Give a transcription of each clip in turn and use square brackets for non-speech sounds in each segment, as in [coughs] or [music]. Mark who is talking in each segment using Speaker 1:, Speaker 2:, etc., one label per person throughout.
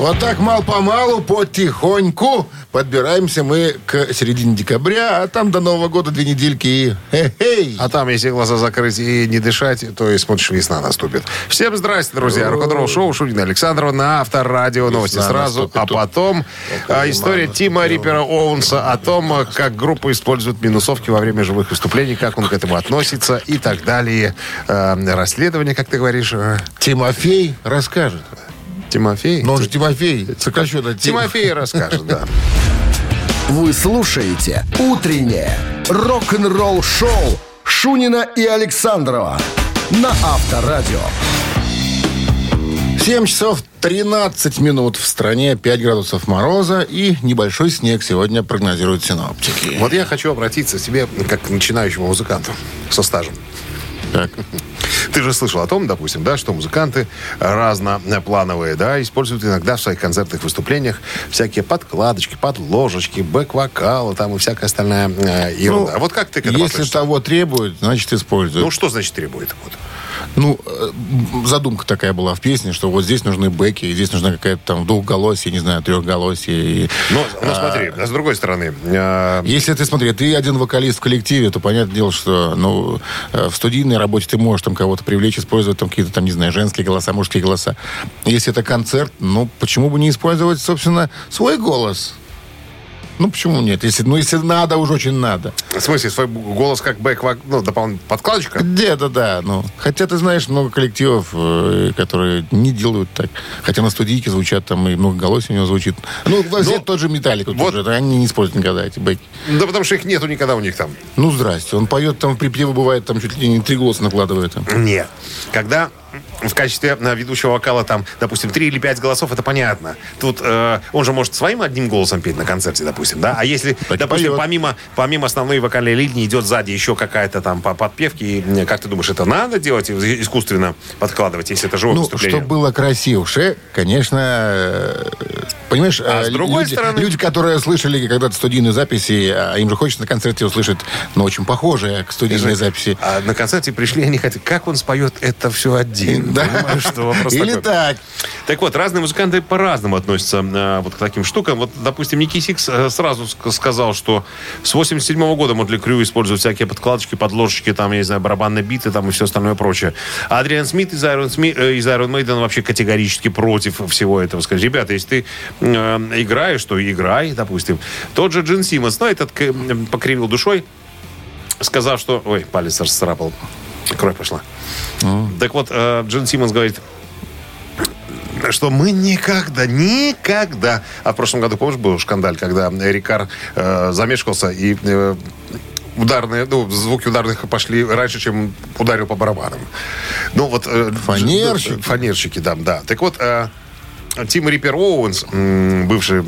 Speaker 1: Вот так мал-помалу, потихоньку подбираемся мы к середине декабря, а там до Нового года две недельки и хе-хей.
Speaker 2: А там, если глаза закрыть и не дышать, то и смотришь, весна наступит. Всем здрасте, друзья. Рок-н-ролл шоу Шунина Александрова на Авторадио. Новости
Speaker 1: Весна
Speaker 2: сразу.
Speaker 1: наступит.
Speaker 2: А потом а, история Тима Риппера Оуэнса о том, как группа использует минусовки во время живых выступлений, как он к этому относится и так далее. А, Расследование, как ты говоришь, а,
Speaker 1: Тимофей расскажет.
Speaker 2: Тимофей?
Speaker 1: Но он же Тимофей, сокращенно Тим.
Speaker 2: Тимофей расскажет, да. [laughs]
Speaker 3: Вы слушаете «Утреннее рок-н-ролл-шоу» Шунина и Александрова на Авторадио.
Speaker 1: 7 часов 13 минут в стране, 5 градусов мороза и небольшой снег сегодня прогнозируют синоптики.
Speaker 2: Вот я хочу обратиться к тебе, как к начинающему музыканту со стажем.
Speaker 1: Так. [laughs]
Speaker 2: Ты же слышал о том, допустим, да, что музыканты разноплановые, да, используют иногда в своих концертных выступлениях всякие подкладочки, подложечки, бэк-вокалы там и всякая остальная э, ерунда. вот как ты к этому
Speaker 1: Если
Speaker 2: относишься?
Speaker 1: того требует, значит используют.
Speaker 2: Ну, что значит требует? Вот.
Speaker 1: Ну, э, задумка такая была в песне, что вот здесь нужны бэки, и здесь нужна какая-то там двухголосие, не знаю, трехголосие. И,
Speaker 2: Но, ну,
Speaker 1: а,
Speaker 2: смотри, а с другой стороны, э,
Speaker 1: Если ты, смотри, ты один вокалист в коллективе, то понятное дело, что ну, э, в студийной работе ты можешь там кого-то привлечь, использовать там какие-то там, не знаю, женские голоса, мужские голоса. Если это концерт, ну, почему бы не использовать, собственно, свой голос? Ну, почему нет? Если, ну, если надо, уж очень надо.
Speaker 2: в смысле, свой голос как бэк ну, дополнительная подкладочка?
Speaker 1: Где-то, да. Ну, хотя, ты знаешь, много коллективов, э, которые не делают так. Хотя на студийке звучат там, и много голосов у него звучит. Ну, взять тот же Металлик. Вот- Уже, они не используют никогда эти бэки.
Speaker 2: Да потому что их нету никогда у них там.
Speaker 1: Ну, здрасте. Он поет там в припеве, бывает, там чуть ли не три голоса накладывает. Там.
Speaker 2: Нет. Когда в качестве э, ведущего вокала там, допустим, три или пять голосов, это понятно. Тут э, он же может своим одним голосом петь на концерте, допустим, да? А если,
Speaker 1: Так
Speaker 2: допустим,
Speaker 1: поет.
Speaker 2: помимо, помимо основной вокальной линии идет сзади еще какая-то там по- подпевки, и, как ты думаешь, это надо делать, искусственно подкладывать, если это живое
Speaker 1: Ну,
Speaker 2: выступление?
Speaker 1: чтобы было красивше, конечно, э, понимаешь,
Speaker 2: А
Speaker 1: э,
Speaker 2: с другой
Speaker 1: люди,
Speaker 2: стороны-
Speaker 1: люди, которые слышали когда-то студийные записи, а им же хочется на концерте услышать, ну, очень похожее к студийной записи.
Speaker 2: А на концерте пришли, они хотят, как он споет это все один?
Speaker 1: Да.
Speaker 2: Понимаешь, что вопрос
Speaker 1: Или
Speaker 2: такой.
Speaker 1: так.
Speaker 2: Так вот, разные музыканты по-разному относятся э, вот к таким штукам. Вот, допустим, Nikki Sixx э, сразу ск- сказал, что с 87 года Mötley Crüe используют всякие подкладочки, подложечки, там, я не знаю, барабанные биты там и все остальное прочее. А Адриан Смит из Iron, Сми- э, из Iron Maiden вообще категорически против всего этого. Скажет, ребята, если ты играешь, то играй, допустим. Тот же Джин Симмонс, ну, этот покривил душой, сказав, что... Ой, палец расцарапал. Кровь пошла. Так вот, э, Джин Симмонс говорит, что мы никогда, никогда... А в прошлом году, помнишь, был шкандаль, когда Рикар э, замешкался и э, ударные, ну, звуки ударных пошли раньше, чем ударил по барабанам. Ну, вот... э,
Speaker 1: Фанерщики.
Speaker 2: Фанерщики, да, да. Так вот, э, Тим Риппер Оуэнс, бывший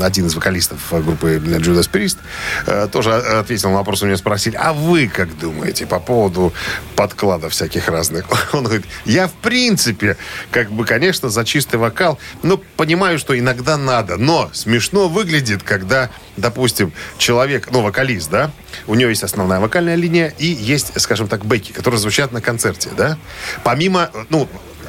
Speaker 2: один из вокалистов группы Judas Priest, э, тоже ответил на вопрос, у него спросили, а вы как думаете по поводу подкладов всяких разных? [laughs] Он говорит, я в принципе, как бы, конечно, за чистый вокал, но понимаю, что иногда надо, но смешно выглядит, когда, допустим, человек, ну, вокалист, да, у него есть основная вокальная линия и есть, скажем так, бэки, которые звучат на концерте, да, помимо, ну,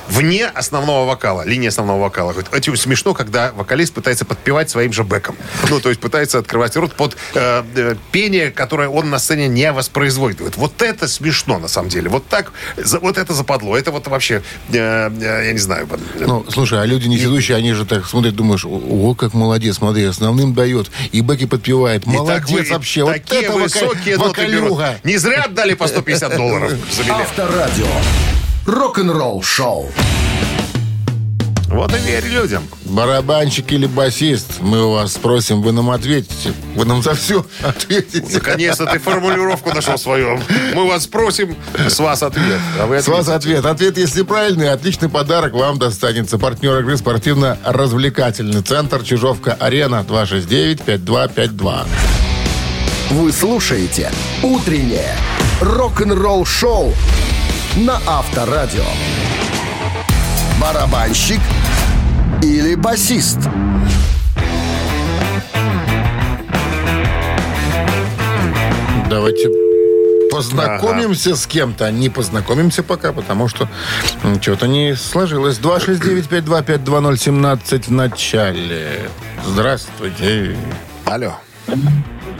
Speaker 2: вне основного вокала, линии основного вокала. Говорит, Это смешно, когда вокалист пытается подпевать своим же бэком. Ну, то есть пытается открывать рот под э, э, пение, которое он на сцене не воспроизводит. Вот это смешно, на самом деле. Вот так, за- вот это западло. Это вот вообще, э, э, я не знаю.
Speaker 1: Ну, слушай, а люди не ведущие, они же так смотрят, думаешь, о, как молодец, смотри, основным дает, и бэки подпевает.
Speaker 2: И так
Speaker 1: Молодец
Speaker 2: вы-
Speaker 1: вообще. Вот
Speaker 2: такие
Speaker 1: это
Speaker 2: высокие ноты берут. Не зря отдали по 150 долларов за билет.
Speaker 3: Авторадио. Рок-н-ролл шоу.
Speaker 2: Вот и верь людям.
Speaker 1: Барабанщик или басист, мы у вас спросим, вы нам ответите. Вы нам за все ответите.
Speaker 2: Наконец-то ты формулировку нашел свою. Мы вас спросим, с вас ответ. А вы
Speaker 1: С вас ответ. Ответ, если правильный, отличный подарок вам достанется. Партнер игры спортивно-развлекательный центр Чижовка-Арена 269-5252.
Speaker 3: Вы слушаете «Утреннее рок-н-ролл шоу» на Авторадио. Барабанщик или басист?
Speaker 1: Давайте познакомимся с кем-то. Не познакомимся пока, потому что что-то не сложилось. 269-525-2017 в начале. Здравствуйте.
Speaker 2: Алло.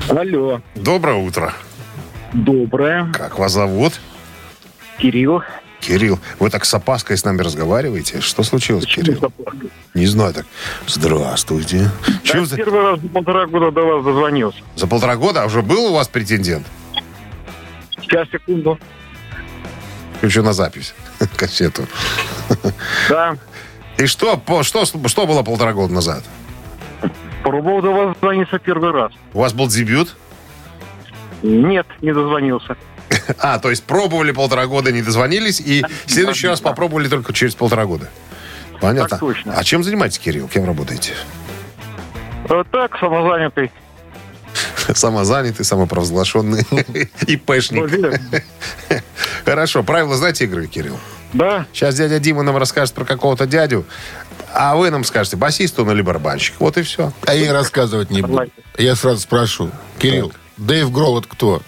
Speaker 4: Алло,
Speaker 2: Доброе утро.
Speaker 4: доброе.
Speaker 2: Как вас зовут?
Speaker 4: Кирилл.
Speaker 2: Кирилл. Вы так с опаской с нами разговариваете? Что случилось, Кирилл? Не знаю так. Здравствуйте. Чем
Speaker 4: Я
Speaker 2: за...
Speaker 4: первый раз за полтора года до вас дозвонился.
Speaker 2: за полтора года уже был у вас претендент?
Speaker 4: Сейчас, секунду.
Speaker 2: Еще на запись. [laughs] Кассету.
Speaker 4: Да,
Speaker 2: И что, по- что, что было полтора года назад?
Speaker 4: пробовал до вас дозвониться первый раз.
Speaker 2: У вас был дебют?
Speaker 4: Нет, не дозвонился.
Speaker 2: А, то есть пробовали полтора года, не дозвонились, и в следующий раз попробовали только через полтора года. Понятно.
Speaker 4: Так точно.
Speaker 2: А чем занимаетесь, Кирилл? Кем работаете?
Speaker 4: А так, самозанятый. [laughs]
Speaker 2: Самозанятый, самопровозглашенный [laughs]
Speaker 4: Ну,
Speaker 2: ИПшник.
Speaker 4: верно. [laughs]
Speaker 2: Хорошо. Правила знаете игры, Кирилл?
Speaker 4: Да,
Speaker 2: Сейчас дядя Дима нам расскажет про какого-то дядю, а вы нам скажете, басист он или барабанщик. Вот и все.
Speaker 1: А я и рассказывать не буду. Я сразу спрошу. Кирилл, Дэйв это кто?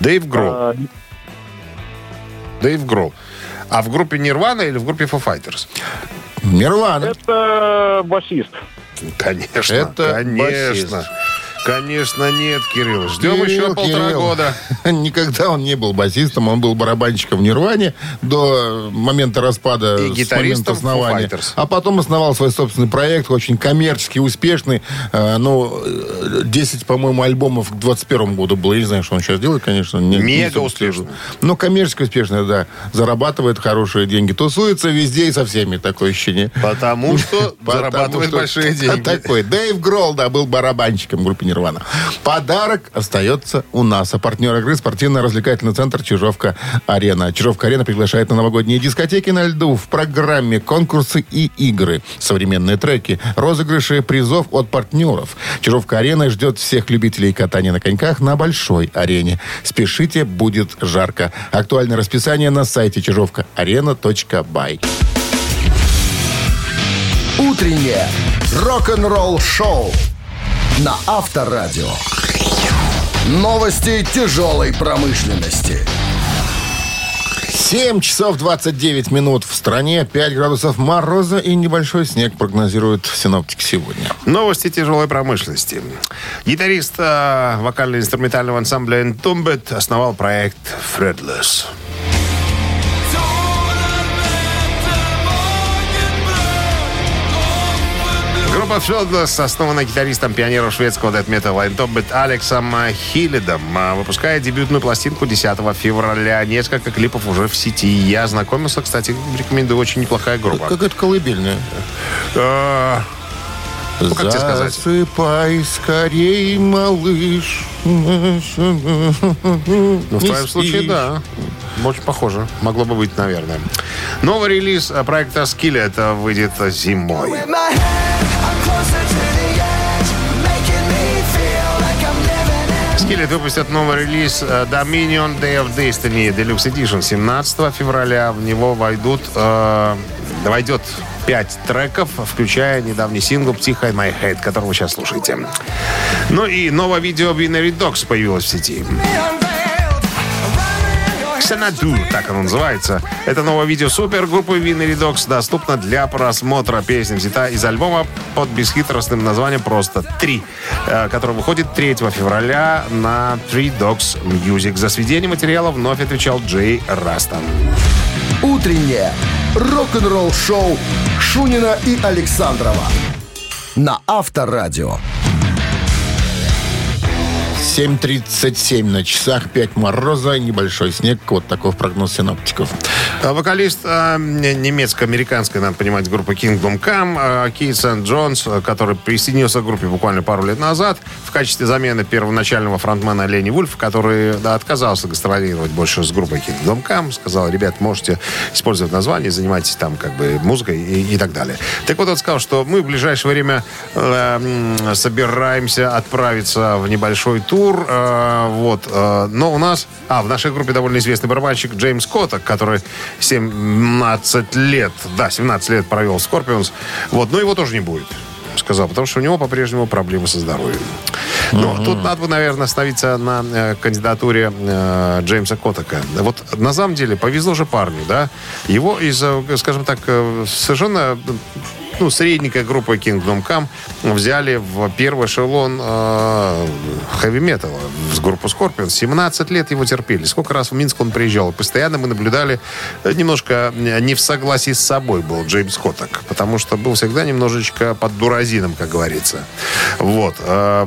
Speaker 2: Дэйв Гролл.
Speaker 4: а,
Speaker 2: Дэйв Гролл. А в группе Нирвана или в группе Foo Fighters?
Speaker 1: Нирвана.
Speaker 4: это басист.
Speaker 2: Конечно,
Speaker 1: Это
Speaker 2: конечно.
Speaker 1: басист.
Speaker 2: Конечно, нет, Кирилл. Ждем
Speaker 1: Кирилл,
Speaker 2: еще полтора
Speaker 1: Кирилл.
Speaker 2: года. [laughs]
Speaker 1: Никогда он не был басистом, он был барабанщиком в Нирване до момента распада,
Speaker 2: И гитаристом
Speaker 1: основания.
Speaker 2: Foo Fighters.
Speaker 1: А потом основал свой собственный проект, очень коммерчески успешный. Э, Ну, э, 10, по-моему, альбомов к 21 году было. Я не знаю, что он сейчас делает, конечно. Не, не
Speaker 2: Мега успешно.
Speaker 1: слежу. Но коммерчески успешный, да. Зарабатывает хорошие деньги. Тусуется везде и со всеми, такое ощущение.
Speaker 2: Потому что [laughs] зарабатывает большие [laughs] деньги.
Speaker 1: Такой. Дэйв Гролл, да, был барабанщиком в группе Нирвана. Подарок остается у нас. А партнер игры спортивно-развлекательный центр Чижовка-Арена. Чижовка-Арена приглашает на новогодние дискотеки на льду в программе конкурсы и игры. Современные треки, розыгрыши призов от партнеров. Чижовка-Арена ждет всех любителей катания на коньках на большой арене. Спешите, будет жарко. Актуальное расписание на сайте чижовка-арена.by.
Speaker 3: Утреннее рок-н-ролл-шоу на Авторадио. Новости тяжелой промышленности.
Speaker 1: 7 часов 29 минут в стране, 5 градусов мороза и небольшой снег прогнозируют синоптики сегодня.
Speaker 2: Новости тяжелой промышленности. Гитарист э, вокально-инструментального ансамбля Entombed основал проект Fretless. Группа Fretless основана гитаристом пионером шведского дэт-металла Entombed Алексом Хиллидом. Выпускает дебютную пластинку 10 февраля. Несколько клипов уже в сети. Я ознакомился, кстати, рекомендую. Очень неплохая группа.
Speaker 1: Какая-то колыбельная.
Speaker 2: Э, Ну, как тебе сказать?
Speaker 1: Засыпай скорей, малыш.
Speaker 2: Ну, в твоем случае, да. Очень похоже. Могло бы быть, наверное. Новый релиз э, проекта Skillet это выйдет зимой. Skillet выпустят новый релиз э, Dominion Day of Destiny Deluxe Edition 17 февраля. В него войдут, э, войдет 5 треков, включая недавний сингл «Тихо in My Head», который вы сейчас слушаете. Ну и новое видео Binary Dogs появилось в сети. Xanadu, так оно называется. Это новое видео супергруппы Winnery Dogs доступно для просмотра. Песня взята из альбома под бесхитростным названием «Просто три», э, который выходит 3 февраля на Three Dogs Music. За сведение материала вновь отвечал Джей Растон.
Speaker 3: Утреннее рок-н-ролл-шоу Шунина и Александрова на Авторадио.
Speaker 1: 7.37 на часах, 5 мороза, небольшой снег. Вот такой прогноз синоптиков.
Speaker 2: А Вокалист э, немецко-американской, надо понимать, группы Kingdom Come, э, Кейт Сент-Джонс, э, который присоединился к группе буквально пару лет назад в качестве замены первоначального фронтмена Лени Вульф, который да, отказался гастролировать больше с группой Kingdom Come. Сказал, ребят, можете использовать название, занимайтесь там как бы музыкой и, и так далее. Так вот, он сказал, что мы в ближайшее время э, собираемся отправиться в небольшой тур. Э, вот. э, но у нас... А, в нашей группе довольно известный барабанщик Джеймс Котток, который 17 лет, да, 17 лет провел в Scorpions. Вот, но его тоже не будет сказал, потому что у него по-прежнему проблемы со здоровьем. Ну, тут надо бы, наверное, остановиться на э, кандидатуре э, Джеймса Коттека. Вот на самом деле повезло же парню, да? Его из, э, скажем так, э, совершенно ну, средненькая группа Kingdom Come взяли в первый эшелон э, хэви-металла с группу Scorpion. 17 лет его терпели. Сколько раз в Минск он приезжал. Постоянно мы наблюдали э, немножко не в согласии с собой был Джеймс Коттак. Потому что был всегда немножечко под дуразином, как говорится. Вот. Э,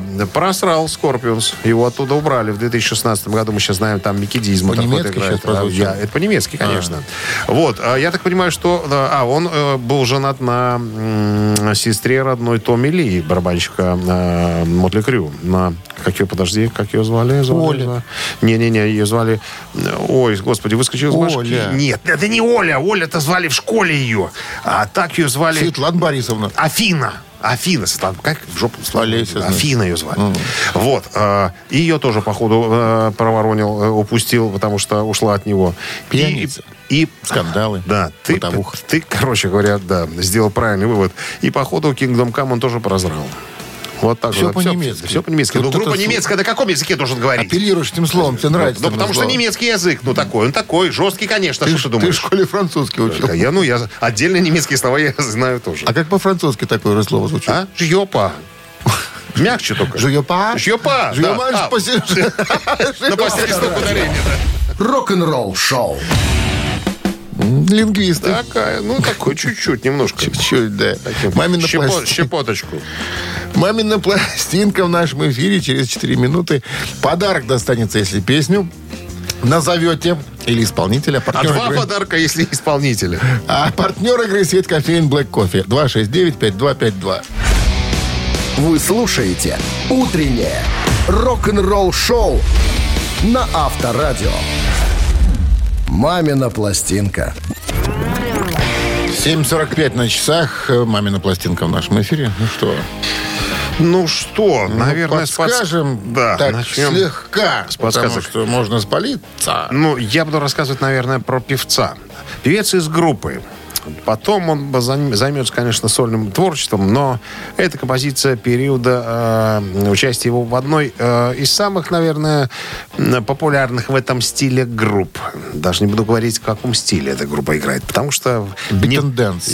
Speaker 2: просрал Scorpions. Его оттуда убрали в 2016 году. Мы сейчас знаем, там Микки Диз
Speaker 1: По-немецки
Speaker 2: играет. А, я- это по-немецки, конечно. Вот. А Я так понимаю, что... А, он э, был женат на м, сестре родной Томми Ли, барабанщика э, Мотли Крю. На... Как ее, подожди, как ее звали? звали. Не-не-не, ее звали... э, Ой, господи, выскочил из башки.
Speaker 1: Оля.
Speaker 2: Нет, это не Оля. Оля-то звали в школе ее. А так ее звали...
Speaker 1: Светлана Борисовна.
Speaker 2: Афина. Афина, Светлана, как в жопу
Speaker 1: значит.
Speaker 2: Афина ее звали. Вот. э, ее тоже, походу, э, проворонил, э, упустил, потому что ушла от него.
Speaker 1: Пьяница.
Speaker 2: И, и-
Speaker 1: Скандалы.
Speaker 2: Да, ты, ты, короче говоря, да, сделал правильный вывод. И, походу, Kingdom Come он тоже прозрал. Вот так вот.
Speaker 1: по-немецки.
Speaker 2: Все, по-немецки. Ну, группа немецкая, на каком языке должен говорить?
Speaker 1: Апеллируешь этим словом, тебе нравится.
Speaker 2: Ну, потому что немецкий язык, ну, такой, он такой, жесткий, конечно,
Speaker 1: Ты,
Speaker 2: что ты
Speaker 1: ты в
Speaker 2: думаешь?
Speaker 1: школе французский учил.
Speaker 2: Я, ну, я отдельно немецкие слова я знаю тоже.
Speaker 1: А как по-французски такое слово звучит?
Speaker 2: А? Жьёпа. Мягче только.
Speaker 1: Жуёпа?
Speaker 2: Жьёпа, да.
Speaker 1: Жуёпа,
Speaker 2: А,
Speaker 1: спаси-
Speaker 2: На последний да.
Speaker 3: Рок-н-ролл шоу.
Speaker 1: Лингвисты.
Speaker 2: Такая, ну, такой чуть-чуть, немножко.
Speaker 1: Чуть-чуть, да. Мамина,
Speaker 2: Щепо-
Speaker 1: пласти-
Speaker 2: Щепоточку.
Speaker 1: Мамина пластинка в нашем эфире через 4 минуты. Подарок достанется, если песню назовете или исполнителя.
Speaker 2: А два
Speaker 1: игры,
Speaker 2: подарка, если исполнителя.
Speaker 1: а партнер игры сеть кофеин Black Coffee 269-5252.
Speaker 3: Вы слушаете «Утреннее рок-н-ролл-шоу» на Авторадио. «Мамина пластинка».
Speaker 1: 7.45 на часах. Мамина пластинка в нашем эфире. Ну что,
Speaker 2: Ну что, наверное, с подс-
Speaker 1: подскажем
Speaker 2: Да,
Speaker 1: так
Speaker 2: начнем.
Speaker 1: слегка,
Speaker 2: с
Speaker 1: потому что можно спалиться.
Speaker 2: Ну, я буду рассказывать, наверное, про певца. Певец из группы. Потом он займ- займется, конечно, сольным творчеством, но это композиция периода э, участия его в одной э, из самых, наверное, популярных в этом стиле групп. Даже не буду говорить, в каком стиле эта группа играет, потому что... Не-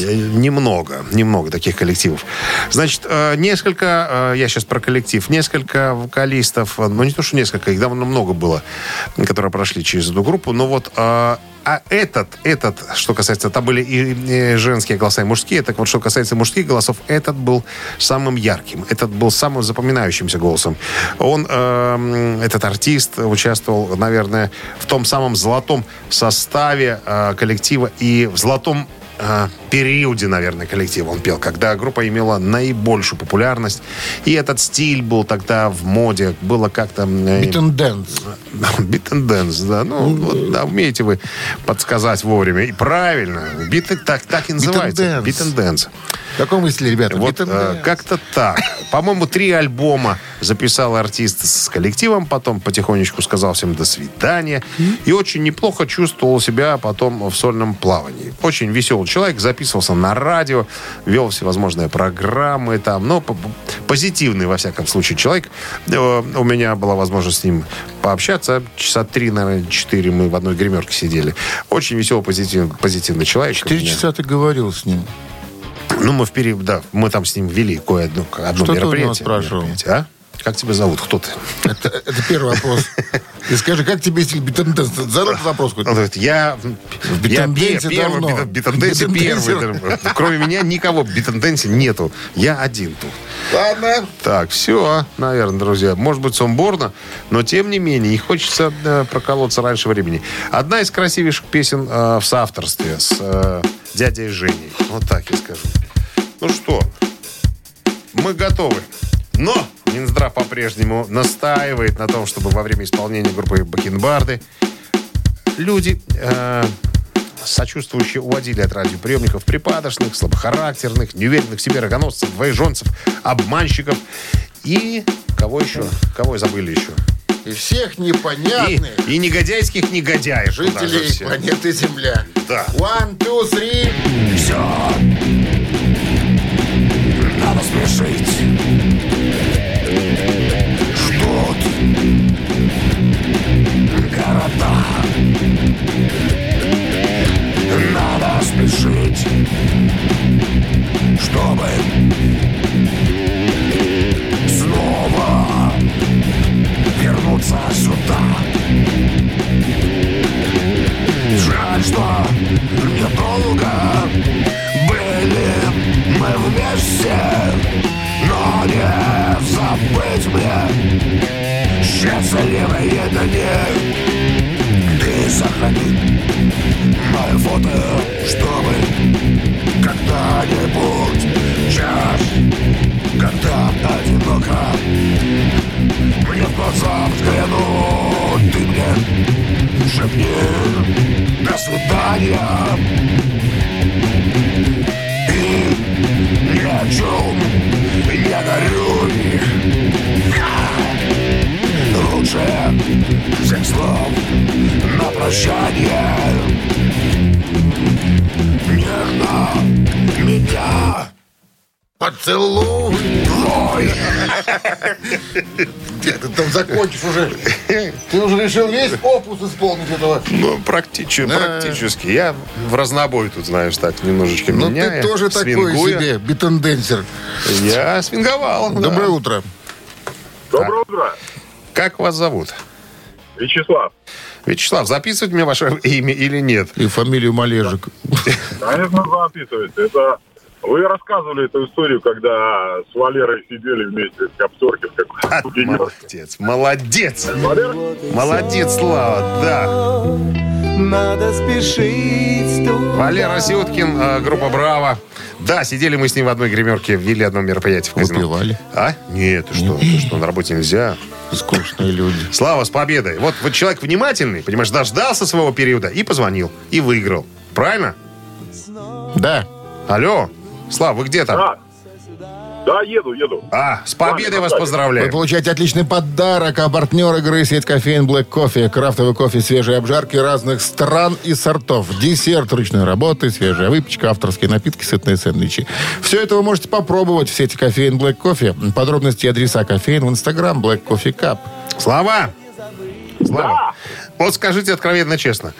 Speaker 2: э, Немного, немного таких коллективов. Значит, э, несколько, э, я сейчас про коллектив, несколько вокалистов, э, ну не то, что несколько, их довольно много было, которые прошли через эту группу, но вот э, а этот, этот, что касается, там были и, женские голоса, и мужские, так вот, что касается мужских голосов, этот был самым ярким, этот был самым запоминающимся голосом. Он, э, этот артист, участвовал, наверное, в том самом золотом составе э, коллектива и в золотом э, периоде, наверное, коллектива он пел, когда группа имела наибольшую популярность. И этот стиль был тогда в моде. Было как-то... э,
Speaker 1: Beat and dance. [laughs]
Speaker 2: Бит and dance, да. Ну, вот, да, умеете вы подсказать вовремя. И правильно. Бит так, так и называется. Бит and dance.
Speaker 1: В каком стиле, ребята?
Speaker 2: Вот э, как-то так. По-моему, три альбома записал артист с коллективом, потом потихонечку сказал всем до свидания. И очень неплохо чувствовал себя потом в сольном плавании. Очень веселый человек, записывался на радио, вел всевозможные программы там, но п- позитивный, во всяком случае, человек. Э, У меня была возможность с ним пообщаться. Часа три, наверное, четыре мы в одной гримерке сидели. Очень веселый, позитивный, позитивный человек.
Speaker 1: Четыре часа ты говорил с ним.
Speaker 2: ну, мы в период, да, мы там с ним вели кое-одно одно
Speaker 1: Что ты у него
Speaker 2: мероприятие.
Speaker 1: спрашивал?
Speaker 2: мероприятие. А? Как тебя зовут? Кто ты?
Speaker 1: Это, это первый вопрос. И скажи, как тебе стиль dance? Задай вопрос
Speaker 2: Он
Speaker 1: какой-то.
Speaker 2: говорит, я, я
Speaker 1: битенденсе
Speaker 2: пе- первый, первый. Кроме меня никого в битенденсе нету. Я один тут.
Speaker 1: Ладно.
Speaker 2: Так, все, наверное, друзья. Может быть, сумбурно, но тем не менее, не хочется э, проколоться раньше времени. Одна из красивейших песен э, в соавторстве с э, дядей Женей. Вот так я скажу. Ну что, мы готовы. Но Минздрав по-прежнему настаивает на том, чтобы во время исполнения группы Бакенбарды люди, э, сочувствующие, уводили от радиоприемников припадочных, слабохарактерных, неуверенных в себе рогоносцев, двоеженцев, обманщиков и кого еще? Кого забыли еще?
Speaker 1: И всех
Speaker 2: И,
Speaker 1: непонятных
Speaker 2: и негодяйских негодяев.
Speaker 1: жителей
Speaker 2: все.
Speaker 1: планеты Земля.
Speaker 2: Да.
Speaker 1: One, two, three.
Speaker 5: Надо спешить. холодно Надо спешить Чтобы Снова Вернуться сюда. Жаль, что недолго Были мы вместе Но не забыть
Speaker 1: мне
Speaker 5: Счастливые
Speaker 1: дни мое фото, чтобы уже? Ты уже решил весь опус исполнить этого.
Speaker 2: Ну, практически,
Speaker 1: Да.
Speaker 2: практически. Я в разнобой тут, знаешь, так немножечко
Speaker 1: Ну,
Speaker 2: меняя.
Speaker 1: ты тоже такой
Speaker 2: свингуя.
Speaker 1: себе битенденсер.
Speaker 2: Я свинговал. да.
Speaker 1: Доброе утро.
Speaker 4: Доброе утро.
Speaker 2: Как вас зовут?
Speaker 4: Вячеслав.
Speaker 2: Вячеслав, записывать мне ваше имя или нет?
Speaker 1: И фамилию Малежик.
Speaker 4: Конечно, записывается. Это вы рассказывали эту историю, когда с Валерой сидели вместе в капсорке
Speaker 2: А,
Speaker 4: какой-то
Speaker 2: Молодец, молодец.
Speaker 4: Валера?
Speaker 2: Молодец, Слава, да.
Speaker 6: Надо спешить.
Speaker 2: Валера Сюткин, э, группа «Браво». Да, сидели мы с ним в одной гримерке, вели одно мероприятие в казино.
Speaker 1: Выпивали.
Speaker 2: А? Нет, ты что, ты что, на работе нельзя.
Speaker 1: Скучные люди.
Speaker 2: Слава, с победой. Вот, вот человек внимательный, понимаешь, дождался своего периода и позвонил, и выиграл. Правильно?
Speaker 1: Да.
Speaker 2: Алло, Слава, вы где там?
Speaker 4: Да. Да, еду, еду.
Speaker 2: А, с победой вас
Speaker 4: Вы
Speaker 1: Вы
Speaker 2: поздравляю.
Speaker 1: получаете отличный подарок, а партнер игры сеть кофеин Black Coffee. Крафтовый кофе свежей обжарки разных стран и сортов. Десерт ручной работы, свежая выпечка, авторские напитки, сытные сэндвичи. Все это вы можете попробовать в сети кофеин Black Coffee. Подробности и адреса кофеин в инстаграм Black Coffee Cup.
Speaker 2: Слава! Слава! Вот скажите откровенно честно.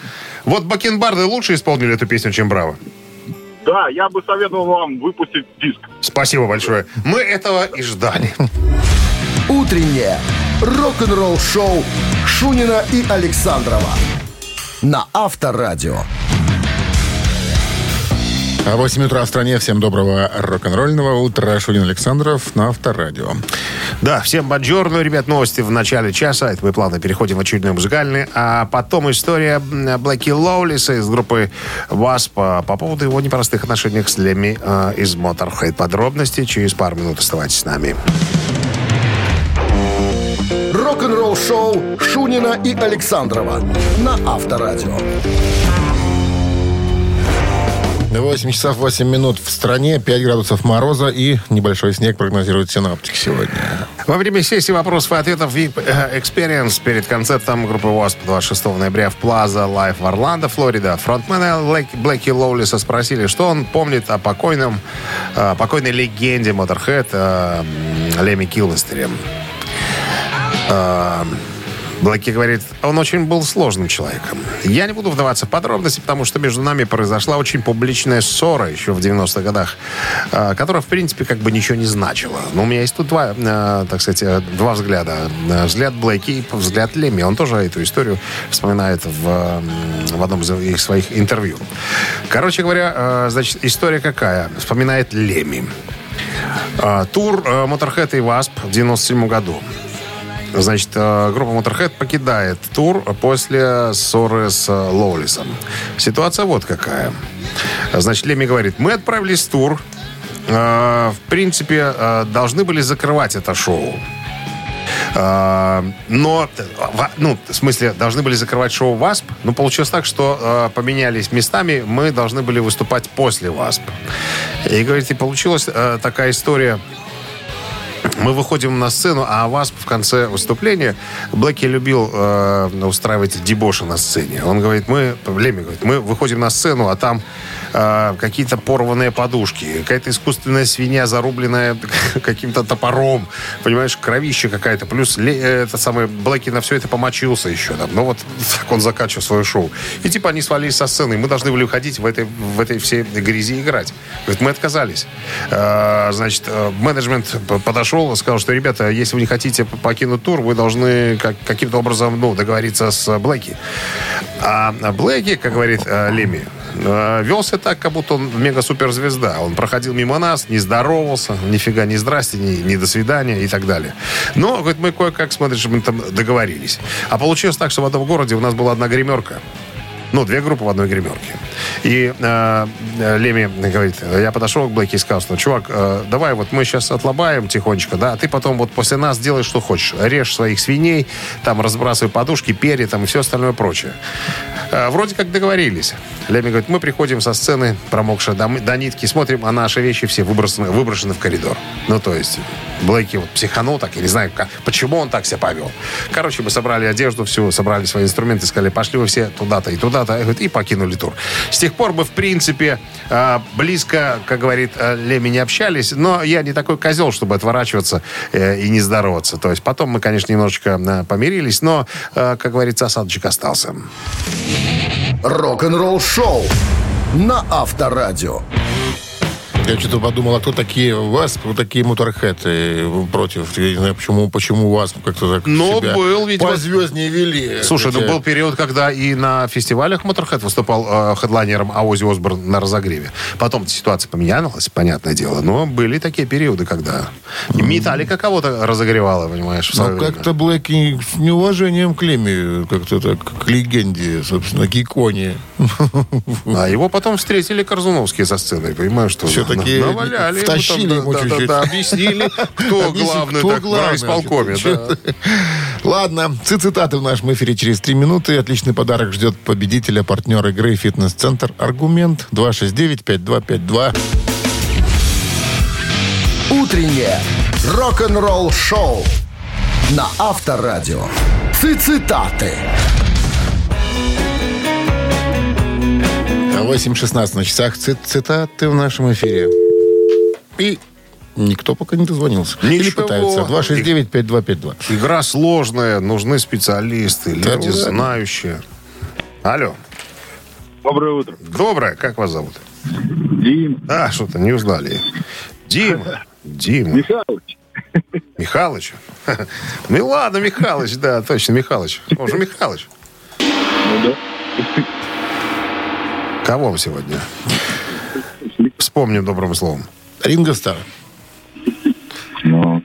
Speaker 2: Вот Бакенбарды лучше исполнили эту песню, чем Браво?
Speaker 4: Да, я бы советовал вам выпустить диск.
Speaker 2: Спасибо большое. Мы этого и ждали.
Speaker 3: Утреннее рок-н-ролл-шоу Шунина и Александрова на Авторадио.
Speaker 1: А 8 утра в стране. Всем доброго рок-н-ролльного утра. Шунин Александров на Авторадио.
Speaker 2: Да, всем бонжорно, ребят, новости в начале часа. Это мы плавно переходим в очередной музыкальный. А потом история м, Блэки Лоулиса из группы Wasp а, по поводу его непростых отношений с Леми э, из Motorhead. Подробности через пару минут. Оставайтесь с нами.
Speaker 3: Рок-н-ролл-шоу Шунина и Александрова на Авторадио.
Speaker 1: 8 часов 8 минут в стране, 5 градусов мороза и небольшой снег прогнозирует синаптик сегодня.
Speaker 2: Во время сессии вопросов и ответов VIP э, Experience перед концертом группы Wasp 26 ноября в Plaza Live в Орландо, Флорида, фронтмена Блэк- Блэки Лоулиса спросили, что он помнит о покойном, э, покойной легенде Motorhead э, Леми Килмистере. Блэки говорит, он очень был сложным человеком. Я не буду вдаваться в подробности, потому что между нами произошла очень публичная ссора еще в 90-х годах, э, которая, в принципе, как бы ничего не значила. Но у меня есть тут два, э, так сказать, э, два взгляда. Взгляд Блэки и взгляд Лемми. Он тоже эту историю вспоминает в, в одном из их своих интервью. Короче говоря, э, значит, история какая? Вспоминает Лемми. Э, Тур э, Motorhead и Wasp в 97 году. Значит, э, группа Motorhead покидает тур после ссоры с э, Лоулисом. Ситуация вот какая. Значит, Леми говорит, мы отправились в тур. Э, В принципе, должны были закрывать это шоу. Но, ну, в смысле, должны были закрывать шоу ВАСП, но получилось так, что поменялись местами, мы должны были выступать после ВАСП. И, говорит, и получилась такая история, мы выходим на сцену, а Васп в конце выступления Блэки любил э, устраивать дебоши на сцене. Он говорит, мы, Леми говорит, мы выходим на сцену, а там э, какие-то порванные подушки, какая-то искусственная свинья, зарубленная [laughs] каким-то топором, понимаешь, кровище какая-то. Плюс э, этот самый Блэки на все это помочился еще. Там. Ну вот так он заканчивал свое шоу. И типа они свалились со сцены, мы должны были уходить в этой, в этой всей грязи играть. Говорит, мы отказались. Э, значит, менеджмент подошел сказал, что, ребята, если вы не хотите покинуть тур, вы должны как- каким-то образом ну, договориться с Блэки. А Блэки, как говорит э, Леми, э, вел себя так, как будто он мега-суперзвезда. Он проходил мимо нас, не здоровался, нифига не здрасте, ни, ни до свидания и так далее. Но, говорит, мы кое-как, смотришь, мы там договорились. А получилось так, что в этом городе у нас была одна гримерка. Ну, две группы в одной гримерке. И э, э, Леми говорит, я подошел к Блэки и сказал, что, чувак, э, давай вот мы сейчас отлабаем тихонечко, да, а ты потом вот после нас делай, что хочешь. Режь своих свиней, там разбрасывай подушки, перья, там и все остальное прочее. Э, вроде как договорились. Леми говорит, мы приходим со сцены, промокшие до, до нитки, смотрим, а наши вещи все выбросены, выброшены в коридор. Ну, то есть, Блэки вот психанул так, я не знаю, как, почему он так себя повел. Короче, мы собрали одежду всю, собрали свои инструменты, сказали, пошли вы все туда-то и туда-то, и, говорит, и покинули тур. С тех пор мы, в принципе, э, близко, как говорит э, Леми, не общались, но я не такой козел, чтобы отворачиваться э, и не здороваться. То есть потом мы, конечно, немножечко э, помирились, но, э, как говорится, осадочек остался.
Speaker 3: Рок-н-ролл шоу на Авторадио.
Speaker 1: Я что-то подумал, а кто такие у вас, кто такие моторхеты против? Я не знаю, почему, почему у вас как-то так
Speaker 2: Ну,
Speaker 1: себя
Speaker 2: был, видимо.
Speaker 1: позвезднее вели.
Speaker 2: Слушай, ну
Speaker 1: Хотя-
Speaker 2: был период, когда и на фестивалях Motorhead выступал э, хедлайнером Аози Осборн на разогреве. Потом ситуация поменялась, понятное дело, но были такие периоды, когда Металлика кого-то разогревала, понимаешь,
Speaker 1: Ну, как-то Блэки с неуважением к Леме, как-то так, к легенде, собственно, к иконе.
Speaker 2: А его потом встретили Корзуновские со сценой, понимаешь, что
Speaker 1: Всё-таки
Speaker 2: на- наваляли. ему там,
Speaker 1: втащили
Speaker 2: да,
Speaker 1: ему
Speaker 2: да, да,
Speaker 1: чуть-чуть.
Speaker 2: объяснили, кто главный
Speaker 1: кто
Speaker 2: так, в
Speaker 1: главный
Speaker 2: райисполкоме.
Speaker 1: вообще?
Speaker 2: да.
Speaker 1: Ладно, цитаты в нашем эфире через три минуты. Отличный подарок ждет победителя, партнер игры «Фитнес-центр Аргумент» 269-5252.
Speaker 3: Утреннее рок-н-ролл шоу на Авторадио. Цитаты.
Speaker 1: 8.16 на часах. Цит- Цитаты в нашем эфире. И никто пока не дозвонился. Или
Speaker 2: Ничего.
Speaker 1: пытаются. 269-5252.
Speaker 2: Игра сложная, нужны специалисты,
Speaker 1: Да
Speaker 2: люди
Speaker 1: ладно.
Speaker 2: знающие. Алло.
Speaker 4: Доброе утро.
Speaker 2: Доброе, как вас зовут?
Speaker 4: Дим
Speaker 2: А, что-то не узнали. Дима. Дима.
Speaker 4: Михайлович.
Speaker 2: Михалыч. Ну ладно, Михалыч, да, точно, Михалыч. Он же Михалыч.
Speaker 4: Ну да.
Speaker 2: Кого сегодня? Вспомним добрым словом.
Speaker 1: Ринго Стар.
Speaker 4: Ну,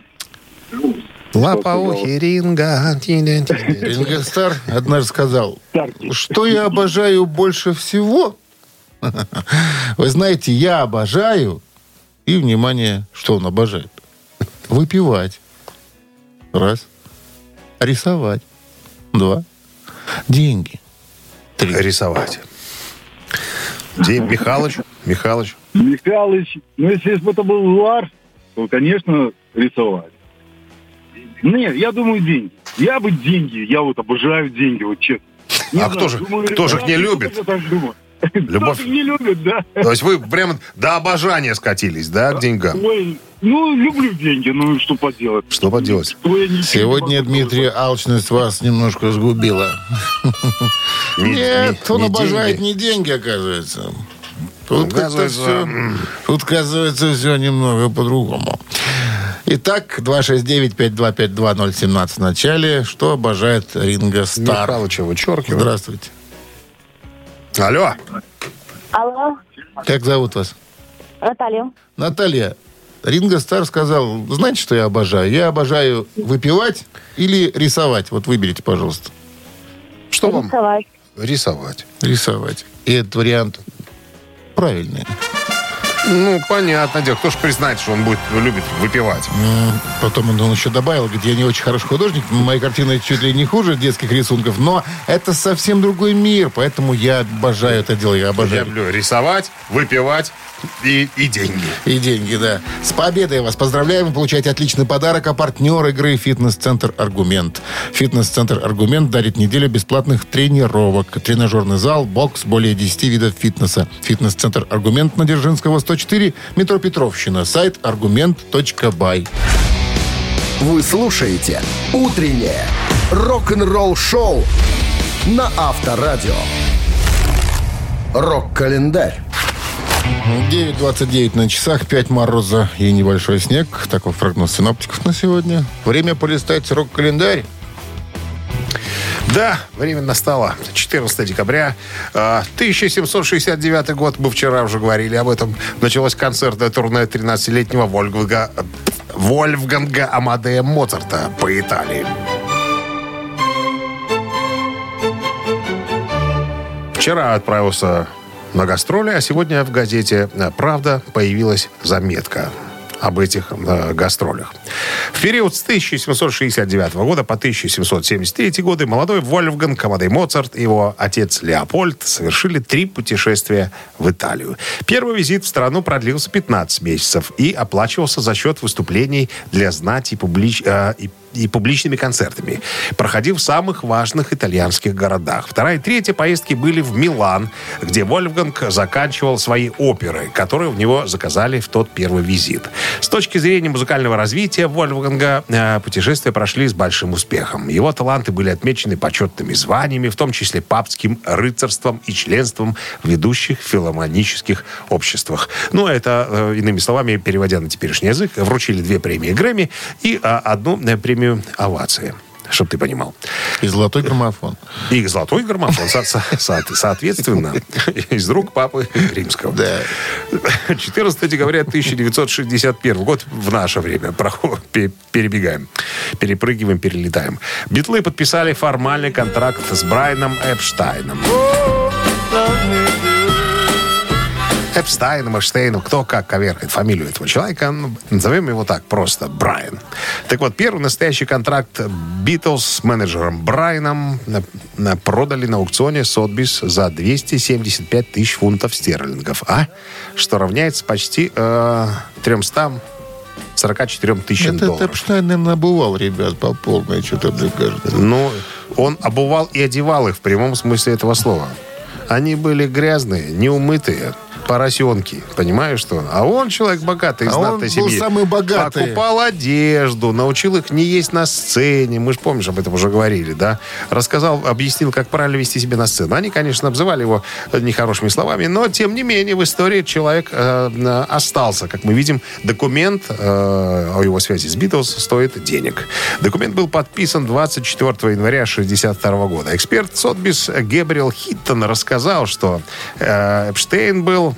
Speaker 2: Лапаухи, ринга.
Speaker 1: Ринго Стар однажды сказал, что я обожаю больше всего. Вы знаете, я обожаю, и, внимание, что он обожает? Выпивать. Раз. Рисовать. Два. Деньги. Три.
Speaker 2: Рисовать. Дим, Михалыч, Михалыч.
Speaker 4: Михайлович, ну если бы это был Лар, то, конечно, рисовать. Нет, я думаю, деньги. Я бы деньги, я вот обожаю деньги, вот честно. Не
Speaker 2: А кто же- кто же их не любит?
Speaker 4: я так думаю.
Speaker 2: Любовь.
Speaker 4: Не любит, да.
Speaker 2: То есть вы прямо до обожания скатились, да, к деньгам?
Speaker 4: Ой, ну, люблю деньги, ну что поделать.
Speaker 2: Что поделать?
Speaker 4: Что
Speaker 1: Сегодня, Дмитрий, алчность вас немножко сгубила. [laughs]
Speaker 2: Не-
Speaker 1: Нет,
Speaker 2: не-
Speaker 1: он обожает не деньги, оказывается. Тут как-то
Speaker 2: Оказывается,
Speaker 1: все, тут, оказывается, все немного по-другому. Итак, 269-5252-017 в начале. Что обожает Ринго Стар?
Speaker 2: Михалыча вычеркиваю.
Speaker 1: Здравствуйте.
Speaker 2: Алло.
Speaker 7: Алло,
Speaker 1: Как зовут вас?
Speaker 7: Наталья.
Speaker 1: Наталья. Ринго Стар сказал, знаете, что я обожаю? Я обожаю выпивать или рисовать. Вот выберите, пожалуйста.
Speaker 2: Что вам?
Speaker 7: Рисовать.
Speaker 2: Рисовать.
Speaker 1: Рисовать. И этот вариант правильный.
Speaker 2: Ну, понятно дело. Кто ж признает, что он будет любит выпивать?
Speaker 1: Ну, Потом он, он еще добавил, говорит, я не очень хороший художник, мои картины чуть ли не хуже детских рисунков, но это совсем другой мир, поэтому я обожаю это дело, я
Speaker 2: Я
Speaker 1: обожаю.
Speaker 2: люблю рисовать, выпивать и, и деньги.
Speaker 1: И деньги, да. С победой вас поздравляем. Вы получаете отличный подарок, а партнер игры «Фитнес-центр Аргумент». «Фитнес-центр Аргумент» дарит неделю бесплатных тренировок. Тренажерный зал, бокс, более 10 видов фитнеса. «Фитнес-центр Аргумент» на Дзержинского, 104, метро Петровщина. Сайт аргумент.бай.
Speaker 3: Вы слушаете «Утреннее рок-н-ролл-шоу» на Авторадио. Рок-календарь.
Speaker 1: 9.29 на часах, 5 мороза и небольшой снег. Такой прогноз синоптиков на сегодня. Время полистать рок-календарь.
Speaker 2: Да, время настало. 14 декабря. э, 1769 год. Мы вчера уже говорили об этом. Началось концертное турне 13-летнего Вольфганга, Вольфганга Амадея Моцарта по Италии. Вчера отправился на гастроли, а сегодня в газете «Правда» появилась заметка об этих э, гастролях. В период с 1769 года по 1773 годы молодой Вольфганг Амадей Моцарт и его отец Леопольд совершили три путешествия в Италию. Первый визит в страну продлился 15 месяцев и оплачивался за счет выступлений для знати публич... э, и и публичными концертами. Проходил в самых важных итальянских городах. Вторая и третья поездки были в Милан, где Вольфганг заканчивал свои оперы, которые у него заказали в тот первый визит. С точки зрения музыкального развития Вольфганга э, путешествия прошли с большим успехом. Его таланты были отмечены почетными званиями, в том числе папским рыцарством и членством в ведущих филармонических обществах. Ну, это, э, иными словами, переводя на теперешний язык, вручили две премии Грэмми и а, одну э, премию овации. Чтобы ты понимал.
Speaker 1: И золотой граммофон.
Speaker 2: И золотой граммофон, со- со- со- соответственно, из рук папы римского.
Speaker 1: Да.
Speaker 2: 14 декабря 1961 год в наше время. Перебегаем, перепрыгиваем, перелетаем. Битлы подписали формальный контракт с Брайаном Эпштайном. Эпстайном, Эштейном, кто как коверкает фамилию этого человека, ну, назовем его так просто, Брайан. Так вот, первый настоящий контракт Битлз с менеджером Брайаном продали на аукционе Сотбис за 275 тысяч фунтов стерлингов, а? Что равняется почти э, 344 тысячам
Speaker 1: Это
Speaker 2: долларов.
Speaker 1: Эпштайн, наверное, обувал ребят по полной, что-то мне кажется.
Speaker 2: Ну, он обувал и одевал их в прямом смысле этого слова. Они были грязные, неумытые, поросенки, понимаешь что? А он человек богатый, из
Speaker 1: А он
Speaker 2: знатной
Speaker 1: был
Speaker 2: семьи.
Speaker 1: самый богатый.
Speaker 2: Покупал одежду, научил их не есть на сцене. Мы же, помнишь, об этом уже говорили, да? Рассказал, объяснил, как правильно вести себя на сцену. Они, конечно, обзывали его нехорошими словами, но, тем не менее, в истории человек э, остался. Как мы видим, документ э, о его связи с Битлз стоит денег. Документ был подписан 24 января 1962 года. Эксперт Сотбис Гебриэл Хиттон рассказал, что э, Эпштейн был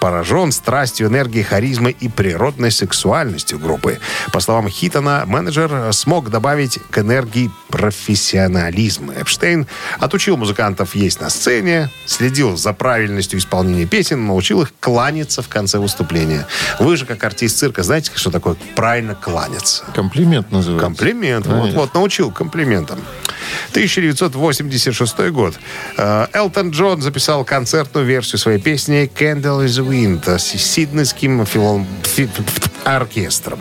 Speaker 2: поражен страстью, энергией, харизмой и природной сексуальностью группы. По словам Хитона, менеджер смог добавить к энергии профессионализм. Эпштейн отучил музыкантов есть на сцене, следил за правильностью исполнения песен, научил их кланяться в конце выступления. Вы же, как артист цирка, знаете, что такое правильно кланяться?
Speaker 1: Комплимент называется.
Speaker 2: Комплимент. Вот,
Speaker 1: Конечно.
Speaker 2: вот, научил комплиментам. 1986 год. Э, Элтон Джон записал концертную версию своей песни «Candle is Wind» с сиднейским филон- фи- фи- оркестром.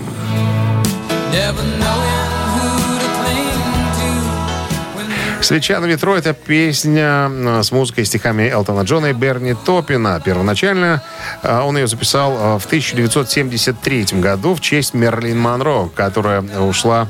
Speaker 2: «Свеча на ветру» — это песня э, с музыкой и стихами Элтона Джона и Берни Топина. Первоначально э, он ее записал в 1973 году в честь Мерлин Монро, которая ушла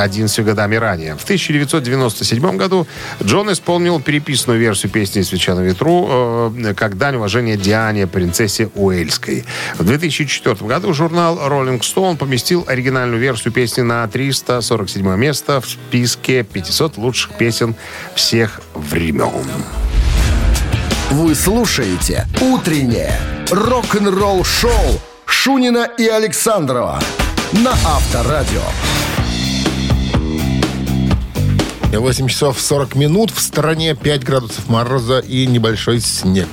Speaker 2: 11 годами ранее. В 1997 году Джон исполнил переписанную версию песни «Свеча на ветру» э, как дань уважения Диане, принцессе Уэльской. В 2004 году журнал Rolling Stone поместил оригинальную версию песни на 347 место в списке 500 лучших песен всех времен.
Speaker 3: Вы слушаете «Утреннее рок-н-ролл-шоу» Шунина и Александрова на Авторадио.
Speaker 1: 8 часов 40 минут. В стороне 5 градусов мороза и небольшой снег.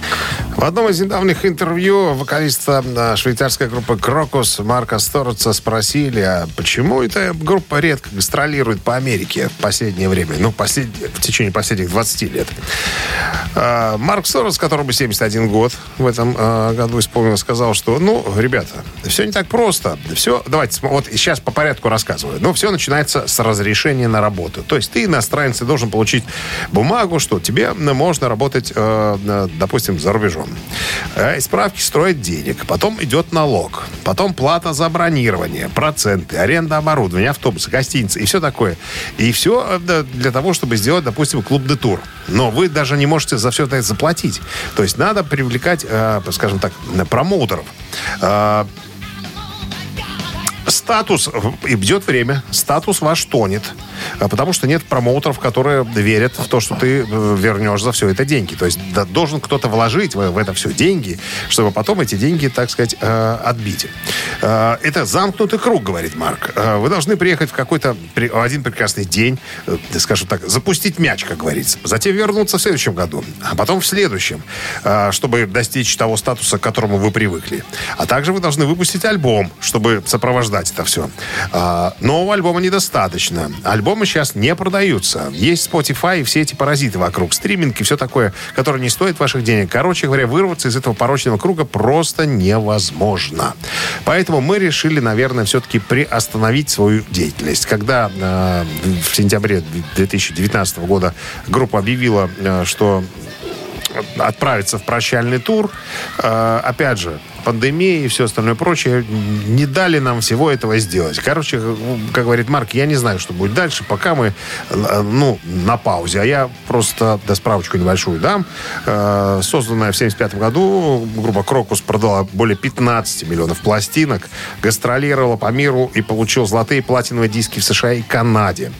Speaker 2: В одном из недавних интервью вокалиста э, швейцарской группы Крокус Марка Стороца спросили, а почему эта группа редко гастролирует по Америке в последнее время, ну, послед... в течение последних 20 лет. А, Марк Сторос, которому 71 год в этом э, году исполнилось, сказал, что, ну, ребята, все не так просто. Все, давайте, вот сейчас по порядку рассказываю. Но все начинается с разрешения на работу. То есть ты, иностранец, ты должен получить бумагу, что тебе можно работать, э, э, допустим, за рубежом. Э, и справки строят денег. Потом идет налог. Потом плата за бронирование, проценты, аренда оборудования, автобусы, гостиницы и все такое. И все для того, чтобы сделать, допустим, клуб де тур. Но вы даже не можете за все это заплатить. То есть надо привлекать, скажем так, промоутеров. Статус, идет время, статус ваш тонет. А Потому что нет промоутеров, которые верят в то, что ты э, вернешь за все это деньги. То есть да, должен кто-то вложить в, это все деньги, чтобы потом эти деньги, так сказать, э, отбить. Э, Это замкнутый круг, говорит Марк. Э, Вы должны приехать в какой-то при- один прекрасный день, э, скажем так, запустить мяч, как говорится. Затем вернуться в следующем году, а потом в следующем, э, чтобы достичь того статуса, к которому вы привыкли. А также вы должны выпустить альбом, чтобы сопровождать это все. А, Нового альбома недостаточно. Альбомы сейчас не продаются. Есть Spotify и все эти паразиты вокруг, стриминг и все такое, которое не стоит ваших денег. Короче говоря, вырваться из этого порочного круга просто невозможно. Поэтому мы решили, наверное, все-таки приостановить свою деятельность. Когда э, в сентябре 2019 года группа объявила, э, что отправиться в прощальный тур. Э, опять же, пандемия и все остальное прочее не дали нам всего этого сделать. Короче, как говорит Марк, я не знаю, что будет дальше, пока мы, э, ну, на паузе. А я просто, да, справочку небольшую дам. Э, Созданная в 75 году группа «Крокус» продала более 15 миллионов пластинок, гастролировала по миру и получила золотые платиновые диски в США и Канаде.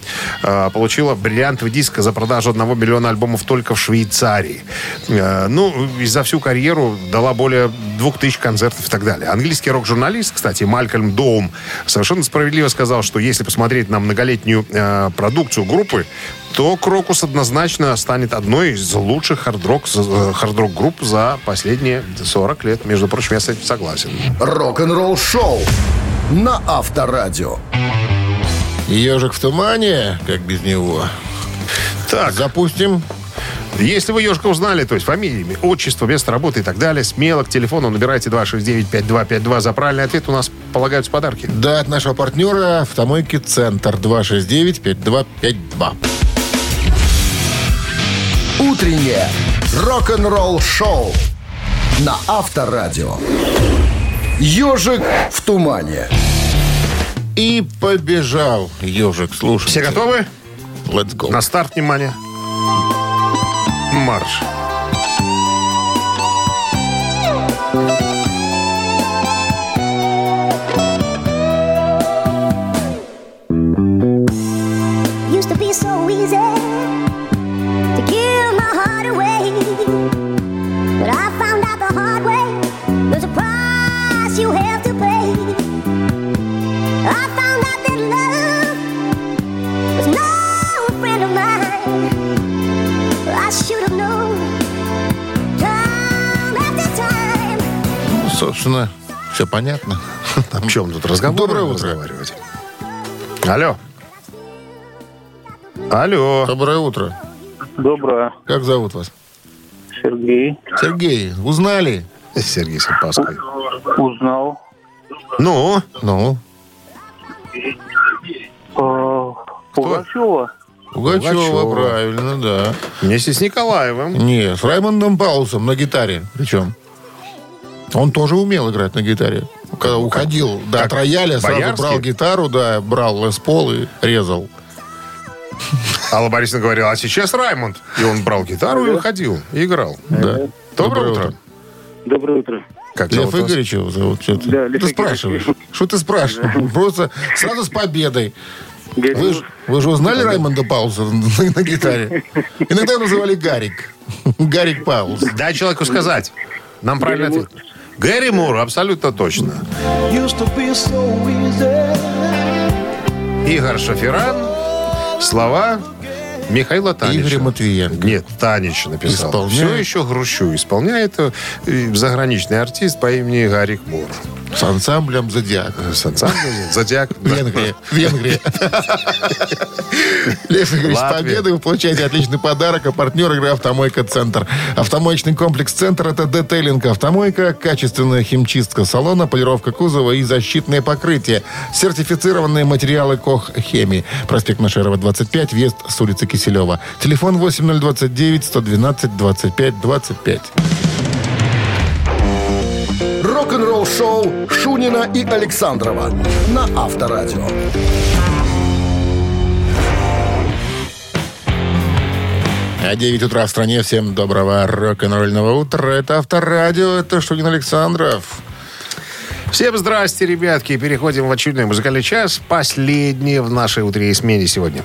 Speaker 2: Э, Получила бриллиантовый диск за продажу 1 миллиона альбомов только в Швейцарии. Ну, и за всю карьеру дала более 2000 концертов и так далее. Английский рок-журналист, кстати, Малькольм Доум, совершенно справедливо сказал, что если посмотреть на многолетнюю э, продукцию группы, то Krokus однозначно станет одной из лучших хард-рок, э, хард-рок групп за последние 40 лет. Между прочим, я с этим согласен.
Speaker 3: Рок-н-ролл шоу на Авторадио.
Speaker 1: Ежик в тумане, как без него.
Speaker 2: Так,
Speaker 1: Запустим.
Speaker 2: Если вы ежика узнали, то есть фамилия, имя, отчество, место работы и так далее, смело к телефону набирайте 269-5252. За правильный ответ у нас полагаются подарки.
Speaker 1: Да, от нашего партнера «Автомойки Центр» 269-5252.
Speaker 3: Утреннее рок-н-ролл шоу на Авторадио. Ежик в тумане.
Speaker 1: И побежал ежик. Слушай.
Speaker 2: Все готовы?
Speaker 1: Let's go.
Speaker 2: На старт, внимание. Марш.
Speaker 8: Used to
Speaker 1: все понятно. [laughs]
Speaker 2: О чем тут разговор?
Speaker 1: Доброе утро.
Speaker 2: разговаривать? Алло. Алло.
Speaker 1: Доброе утро.
Speaker 4: Доброе.
Speaker 1: Как зовут вас?
Speaker 4: Сергей.
Speaker 1: Сергей. Узнали?
Speaker 2: Сергей Сапаской.
Speaker 4: Узнал.
Speaker 2: Ну,
Speaker 1: Ну,
Speaker 4: Пугачева.
Speaker 1: Пугачева,
Speaker 2: Пугачева.
Speaker 1: правильно, да.
Speaker 2: вместе с Николаевым.
Speaker 1: Не, с Раймондом Паулсом на гитаре. Причем. Он тоже умел играть на гитаре. Когда уходил да,
Speaker 2: Как
Speaker 1: от рояля, сразу
Speaker 2: Боярский?
Speaker 1: брал гитару, да, брал Лес Пол и резал.
Speaker 2: Алла Борисовна говорила, а сейчас Раймонд. И он брал гитару и ходил, и играл.
Speaker 1: Да.
Speaker 2: Доброе утро.
Speaker 4: Доброе утро.
Speaker 2: Как
Speaker 1: Лев
Speaker 2: зовут?
Speaker 1: Игоревич его зовут. Что ты?
Speaker 4: Да, Лев
Speaker 1: ты
Speaker 4: Игоревич.
Speaker 1: спрашиваешь? Что ты спрашиваешь? Просто сразу с победой. Вы, ж- вы же узнали Раймонда Паулса на, на гитаре? Иногда называли Гарик. Гарик Паулс.
Speaker 2: Дай человеку сказать. Нам правильно ответ. Гэри Мур, абсолютно точно. Игорь Шаферан. Слова Михаила Танича.
Speaker 1: Игоря Матвиенко.
Speaker 2: Нет, Танич написал.
Speaker 1: Исполняет.
Speaker 2: Все еще грущу. Исполняет э, заграничный артист по имени Гарик Мур.
Speaker 1: С ансамблем «Зодиак».
Speaker 2: С ансамблем Зодиак.
Speaker 1: Венгрия. Венгрия. [laughs] Лев Игоревич, с победой вы получаете отличный подарок. А партнер игры «Автомойка Центр». Автомоечный комплекс «Центр» — это детейлинг «Автомойка», качественная химчистка салона, полировка кузова и защитное покрытие. Сертифицированные материалы «Кох Хеми». Проспект Нашерова, 25, въезд с улицы Киселева. Телефон 8029 112 25 25.
Speaker 3: Рок-н-ролл шоу Шунина и Александрова на Авторадио.
Speaker 1: А 9 утра в стране. Всем доброго рок-н-ролльного утра. Это Авторадио, это Шунин Александров.
Speaker 2: Всем здрасте, ребятки. Переходим в очередной музыкальный час. Последний в нашей утренней смене сегодня.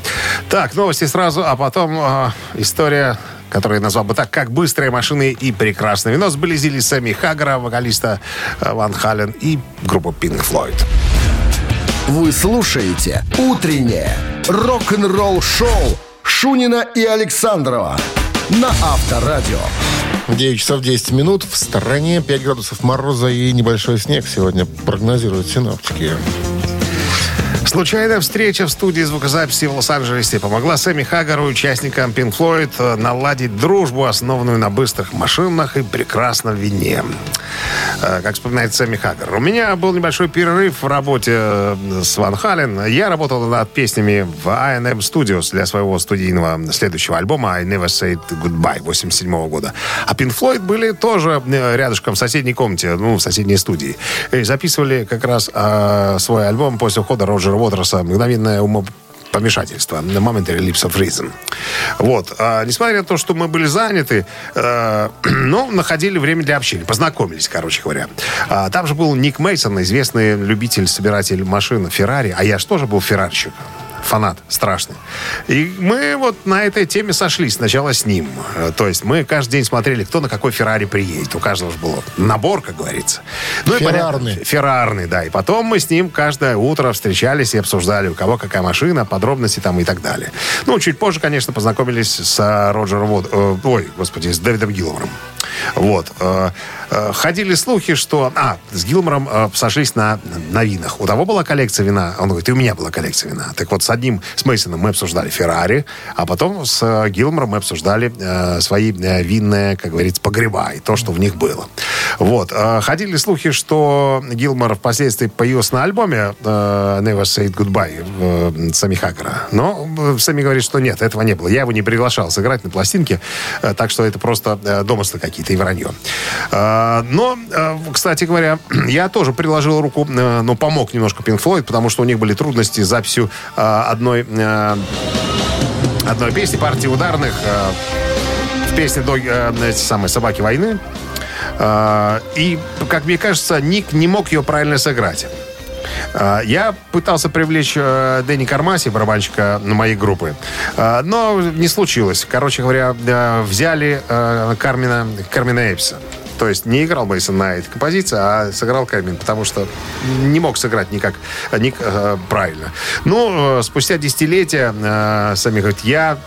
Speaker 2: Так, новости сразу, а потом э, история, которую я назвал бы так, как быстрые машины и прекрасное вино сблизили Сэмми Хаггара, вокалиста э, Ван Хален и группу Pink Floyd.
Speaker 3: Вы слушаете «Утреннее рок-н-ролл-шоу» Шунина и Александрова на Авторадио.
Speaker 1: 9 часов 10 минут. В стороне 5 градусов мороза и небольшой снег сегодня прогнозируют синоптики.
Speaker 2: Случайная встреча в студии звукозаписи в Лос-Анджелесе помогла Сэмми Хаггару, участникам Pink Floyd, э, наладить дружбу, основанную на быстрых машинах и прекрасном вине. Э, Как вспоминает Сэмми Хаггар. У меня был небольшой перерыв в работе э, с Ван Хален. Я работал над песнями в A&M Studios для своего студийного следующего альбома I Never Said Goodbye 87 года. А Pink Floyd были тоже рядышком в соседней комнате, ну, в соседней студии. И записывали как раз э, свой альбом после ухода Роджера Уотерса «Мгновенное умо помешательство. Momentary Lips of Reason. Вот. А, несмотря на то, что мы были заняты, э, [clears throat] но находили время для общения. Познакомились, короче говоря. А, там же был Ник Мейсон, известный любитель, собиратель машин Феррари. А я же тоже был феррарщик фанат страшный. И мы вот на этой теме сошлись сначала с ним. Э, То есть мы каждый день смотрели, кто на какой Феррари приедет. У каждого же был набор, как говорится. Ну и
Speaker 1: Феррарный.
Speaker 2: понятно, Феррарный, да. И потом мы с ним каждое утро встречались и обсуждали, у кого какая машина, подробности там и так далее. Ну, чуть позже, конечно, познакомились с э, Роджером Вод... э, ой, господи, с Дэвидом Гиллмором. Вот. Ходили слухи, что... А, с Гилмором сошлись на, на винах. У того была коллекция вина. Он говорит, и у меня была коллекция вина. Так вот, одним, с Мейсоном мы обсуждали Феррари, а потом с э, Гилмором мы обсуждали э, свои э, винные, как говорится, погреба и то, что в них было. Вот. Э, Ходили слухи, что Гилмор впоследствии появился на альбоме э, Never Say Goodbye э, Сами Хаггара. Но э, Сами говорит, что нет, этого не было. Я его не приглашал сыграть на пластинке, э, так что это просто э, домыслы какие-то и вранье. Э, Но, э, кстати говоря, [clears throat] я тоже приложил руку, э, ну, помог немножко Pink Floyd, потому что у них были трудности с записью э, одной, э, одной песни, партии ударных э, в песне до э, эти самые «Собаки войны». И, как мне кажется, Ник не мог ее правильно сыграть. Я пытался привлечь Дэнни Кармаси, барабанщика моей группы, но не случилось. Короче говоря, взяли Кармина, Кармина Эпса. То есть не играл Мейсон на этой композиции, а сыграл Кармин, потому что не мог сыграть никак ник э, правильно. Ну, э, спустя десятилетия э, сами говорят, я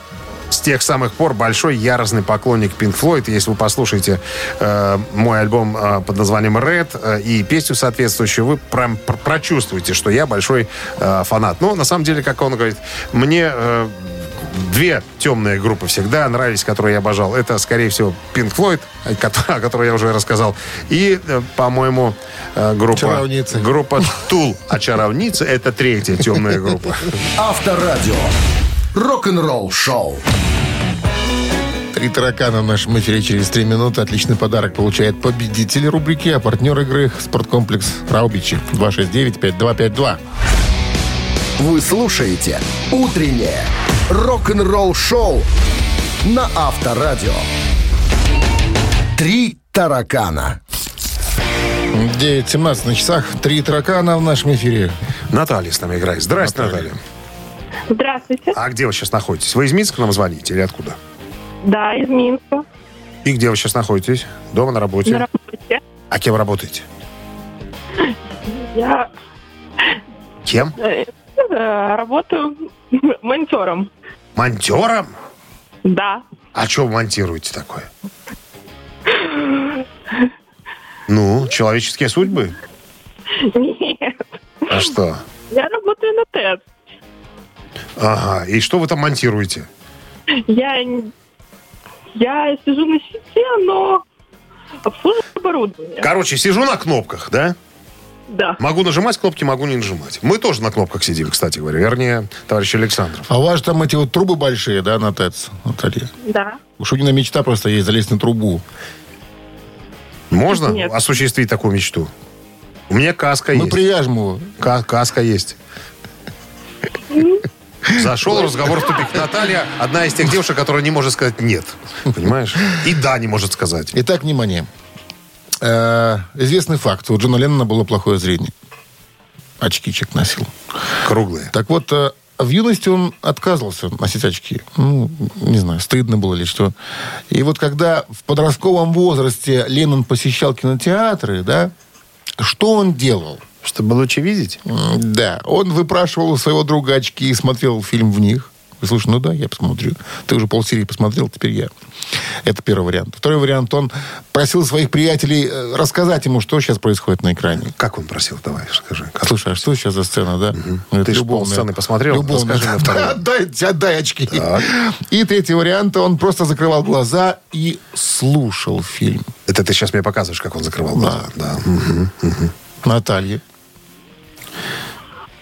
Speaker 2: с тех самых пор большой яростный поклонник Pink Floyd. Если вы послушаете э, мой альбом э, под названием Red э, и песню соответствующую, вы прям пр- прочувствуете, что я большой э, фанат. Но на самом деле, как он говорит, мне э, две темные группы всегда нравились, которые я обожал. Это, скорее всего, Pink Floyd, о ко- о которой я уже рассказал, и, э, по-моему, э, группа...
Speaker 1: Чаровницы.
Speaker 2: Группа Тул. А Чаровницы — это третья темная группа.
Speaker 3: Авторадио. Рок-н-ролл шоу.
Speaker 1: Три таракана в нашем эфире через три минуты. Отличный подарок получает победитель рубрики, а партнер игры «Спорткомплекс Раубичи». 269-5252.
Speaker 3: Вы слушаете «Утреннее рок-н-ролл шоу» на Авторадио. Три таракана.
Speaker 1: 9.17 на часах. Три таракана в нашем эфире.
Speaker 2: Наталья с нами играет. Здрасте, Наталья.
Speaker 7: Здравствуйте.
Speaker 2: А где вы сейчас находитесь? Вы из Минска нам звоните или откуда?
Speaker 7: Да, из Минска.
Speaker 2: И где вы сейчас находитесь? Дома, на работе?
Speaker 7: На работе.
Speaker 2: А кем работаете?
Speaker 7: Я
Speaker 2: Кем?
Speaker 7: э, работаю [laughs] монтером.
Speaker 2: Монтером?
Speaker 7: Да.
Speaker 2: А что вы монтируете такое? Ну, человеческие судьбы?
Speaker 7: Нет.
Speaker 2: А что?
Speaker 7: Я работаю на ТЭЦ.
Speaker 2: Ага, и что вы там монтируете?
Speaker 7: Я, я сижу на щите, но обслуживаю оборудование.
Speaker 2: Короче, сижу на кнопках, да?
Speaker 7: Да.
Speaker 2: Могу нажимать кнопки, могу не нажимать. Мы тоже на кнопках сидим, кстати говоря. Вернее, товарищ Александров.
Speaker 1: А у вас там эти вот трубы большие, да, на ТЭЦ, Наталья?
Speaker 7: Да.
Speaker 1: У Шунина мечта просто есть залезть на трубу.
Speaker 2: Можно
Speaker 7: Нет.
Speaker 2: осуществить такую мечту? У меня каска
Speaker 1: Мы
Speaker 2: есть.
Speaker 1: привяжем его.
Speaker 2: Ка- каска есть. Зашел разговор в тупик. Наталья одна из тех девушек, которая не может сказать «нет». Понимаешь? И «да» не может сказать.
Speaker 1: Итак, внимание. Э, известный факт. У Джона Леннона было плохое зрение. Очки человек носил.
Speaker 2: Круглые.
Speaker 1: Так вот, э, в юности он отказывался носить очки. Ну, не знаю, стыдно было или что. И вот когда в подростковом возрасте Леннон посещал кинотеатры, да, что он делал?
Speaker 2: Чтобы лучше видеть?
Speaker 1: Да, он выпрашивал у своего друга очки и смотрел фильм в них. Слушай, ну да, я посмотрю. Ты уже полсерии посмотрел, теперь я. Это первый вариант. Второй вариант, он просил своих приятелей э, рассказать ему, что сейчас происходит на экране.
Speaker 2: Как он просил? Давай, скажи. Как?
Speaker 1: Слушай, а что сейчас за сцена, да? Это
Speaker 2: Ты ж
Speaker 1: любовная.
Speaker 2: полсцены посмотрел,
Speaker 1: Любовная.
Speaker 2: расскажи вторую. [laughs]
Speaker 1: Да, Отдай, отдай очки. И третий вариант, он просто закрывал глаза и слушал фильм.
Speaker 2: Это ты сейчас мне показываешь, как он закрывал глаза. Да. Мгм.
Speaker 1: Наталья.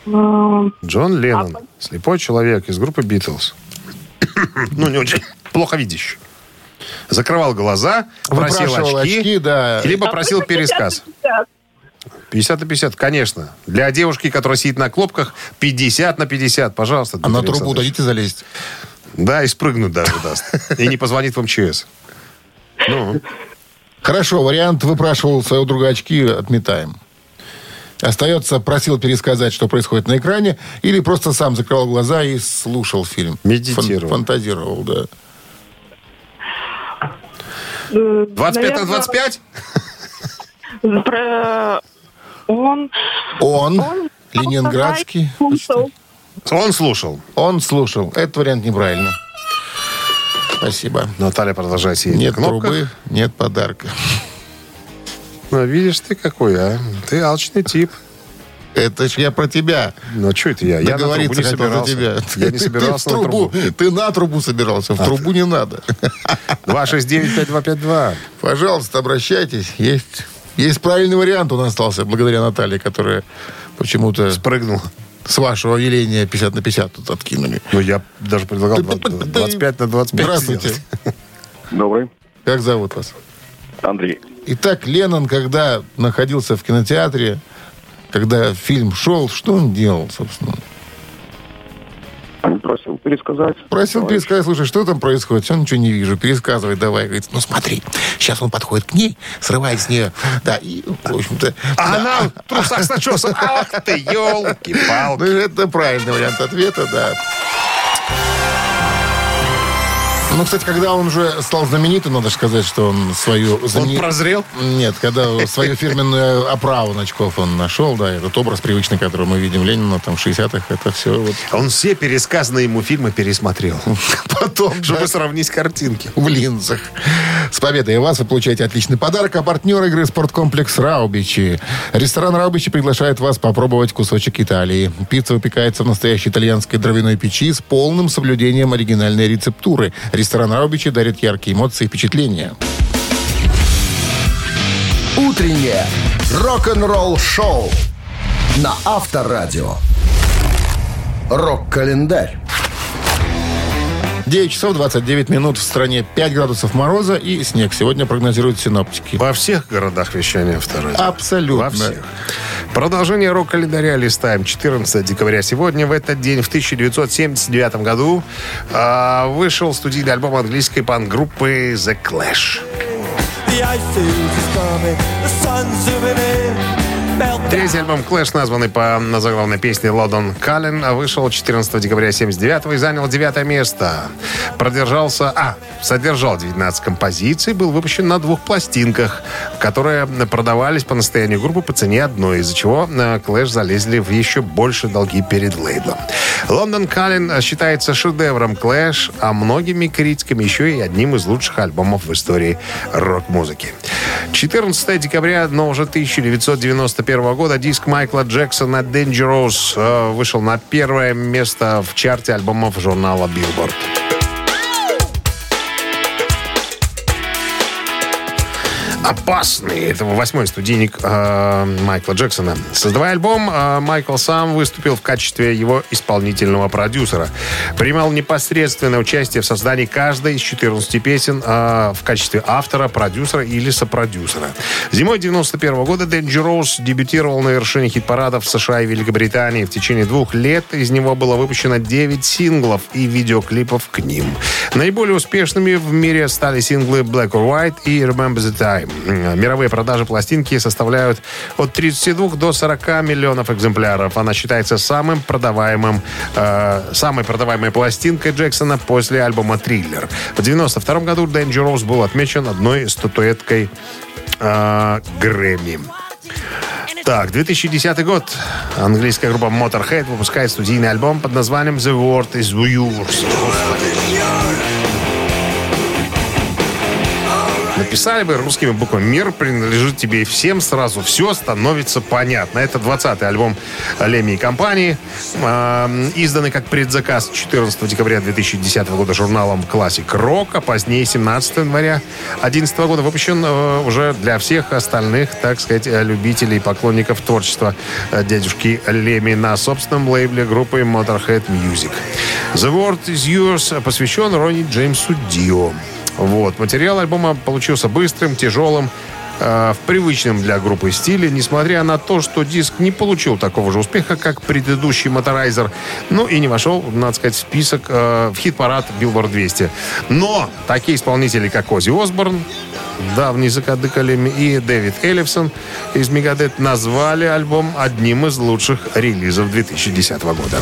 Speaker 7: М,
Speaker 2: Джон Леннон. Слепой человек из группы Битлз. [coughs] ну, не очень плохо видящий. Закрывал глаза, просил очки,
Speaker 1: очки, да.
Speaker 2: либо просил пересказ. 50 на 50, конечно. Для девушки, которая сидит на клопках, 50 на 50, пожалуйста.
Speaker 1: А на трубу дадите залезть?
Speaker 2: Да, и спрыгнуть даже даст. [laughs] И не позвонит в МЧС. Ну,
Speaker 1: Хорошо, вариант выпрашивал своего друга очки, отметаем. Остается, просил пересказать, что происходит на экране, или просто сам закрывал глаза и слушал фильм.
Speaker 2: Медитировал.
Speaker 1: Фан- фантазировал, да.
Speaker 7: э,
Speaker 2: 25 на
Speaker 7: наверное,
Speaker 2: 25?
Speaker 7: Про... Он...
Speaker 1: Он,
Speaker 7: Он
Speaker 1: ленинградский,
Speaker 7: слушал.
Speaker 2: Он слушал.
Speaker 1: он слушал. Этот вариант неправильный. Спасибо.
Speaker 2: Наталья продолжает сидеть
Speaker 1: Нет
Speaker 2: на
Speaker 1: трубы, нет подарка.
Speaker 2: Ну, видишь ты какой, а? Ты алчный тип.
Speaker 1: Это ж я про тебя.
Speaker 2: Ну, а что это я? Я на трубу не собирался.
Speaker 1: тебя.
Speaker 2: Я не
Speaker 1: Ты-
Speaker 2: собирался
Speaker 1: ты в
Speaker 2: на
Speaker 1: трубу.
Speaker 2: трубу.
Speaker 1: Ты на трубу собирался. В трубу не надо. [laughs]
Speaker 2: 269-5252.
Speaker 1: Пожалуйста, обращайтесь. Есть, есть правильный вариант у нас остался, благодаря Наталье, которая почему-то
Speaker 2: Спрыгнул.
Speaker 1: с вашего веления 50 на 50 тут откинули.
Speaker 2: Ну, я даже предлагал 20 25 на 25
Speaker 1: Здравствуйте.
Speaker 2: сделать.
Speaker 4: Добрый.
Speaker 1: Как зовут вас?
Speaker 4: Андрей.
Speaker 1: Итак, Леннон, когда находился в кинотеатре, когда фильм шел, что он делал, собственно?
Speaker 4: Просил пересказать.
Speaker 1: Просил пересказать, слушай, что там происходит? Все, ничего не вижу. Пересказывай давай. Говорит, ну смотри, сейчас он подходит к ней, срывает с нее. Да, и, в общем-то...
Speaker 2: А
Speaker 1: да.
Speaker 2: она в трусах с начесом. [laughs] Ах ты,
Speaker 1: Ну,
Speaker 2: елки-палки.
Speaker 1: это правильный вариант ответа, да. Ну, кстати, когда он уже стал знаменитым, надо же сказать, что он свою...
Speaker 2: Он
Speaker 1: знамени-
Speaker 2: прозрел?
Speaker 1: Нет, когда свою фирменную оправу на очков он нашел, да, этот образ привычный, который мы видим Ленина там в 60-х, это все вот
Speaker 2: Он все пересказанные ему фильмы пересмотрел. [laughs]
Speaker 1: потом,
Speaker 2: Чтобы сравнить картинки.
Speaker 1: в линзах. С победой вас вы получаете отличный подарок. А партнер игры «Спорткомплекс Раубичи». Ресторан Раубичи приглашает вас попробовать кусочек Италии. Пицца выпекается в настоящей итальянской дровяной печи с полным соблюдением оригинальной рецептуры. Ресторан Раубичи дарит яркие эмоции и впечатления.
Speaker 3: Утреннее рок-н-ролл-шоу на Авторадио. Рок-календарь.
Speaker 1: 9 часов 29 минут в стране 5 градусов мороза и снег. Сегодня прогнозируют синоптики.
Speaker 2: Во всех городах вещания второе.
Speaker 1: Абсолютно.
Speaker 2: Во всех. Продолжение рок-календаря листаем. 14 декабря сегодня. В этот день, в 1979 году, а, вышел студийный альбом английской панк-группы The Clash. Третий альбом Clash, названный по заглавной песне «Лондон Каллен», вышел 14 декабря 79 и занял девятое место. Продержался, а, содержал 19 композиций, был выпущен на двух пластинках, которые продавались по настоянию группы по цене одной, из-за чего э, Clash залезли в еще больше долги перед лейблом. «Лондон Каллен» считается шедевром Clash, а многими критиками еще и одним из лучших альбомов в истории рок-музыки. 14 декабря, но уже 1991 года диск Майкла Джексона «Dangerous» э, вышел на первое место в чарте альбомов журнала Billboard. «Опасный» — это восьмой студийник э, Майкла Джексона. Создавая альбом, э, Майкл сам выступил в качестве его исполнительного продюсера. Принимал непосредственное участие в создании каждой из 14 песен э, в качестве автора, продюсера или сопродюсера. Зимой 91 года Dangerous дебютировал на вершине хит-парадов в США и Великобритании. В течение двух лет из него было выпущено 9 синглов и видеоклипов к ним. Наиболее успешными в мире стали синглы Black or White и Remember the Time. М, Мировые продажи пластинки составляют от 32 до 40 миллионов экземпляров. Она считается самым продаваемым, э, самой продаваемой пластинкой Джексона после альбома «Триллер». В 92 году Dangerous был отмечен одной статуэткой э, Грэмми. Так, 2010 год. Английская группа Motorhead выпускает студийный альбом под названием The World is Yours. Написали бы русскими буквами «Мир принадлежит тебе и всем сразу». Все становится понятно. Это 20-й альбом Леми и компании, э, изданный как предзаказ 14 декабря 2010 года журналом Classic Rock, а позднее 17 января 2011 года выпущен э, уже для всех остальных, так сказать, любителей и поклонников творчества э, дядюшки Леми на собственном лейбле группы Motorhead Music. The World is Yours посвящен Ронни Джеймсу Дио. Вот. Материал альбома получился быстрым, тяжелым, э, в привычном для группы стиле, несмотря на то, что диск не получил такого же успеха, как предыдущий Motorizer, ну и не вошел, надо сказать, в список, э, в хит-парад Billboard 200. Но такие исполнители, как Ози Осборн, давний закадыкалеми, и Дэвид Эллифсон из Мегадет назвали альбом одним из лучших релизов 2010 года.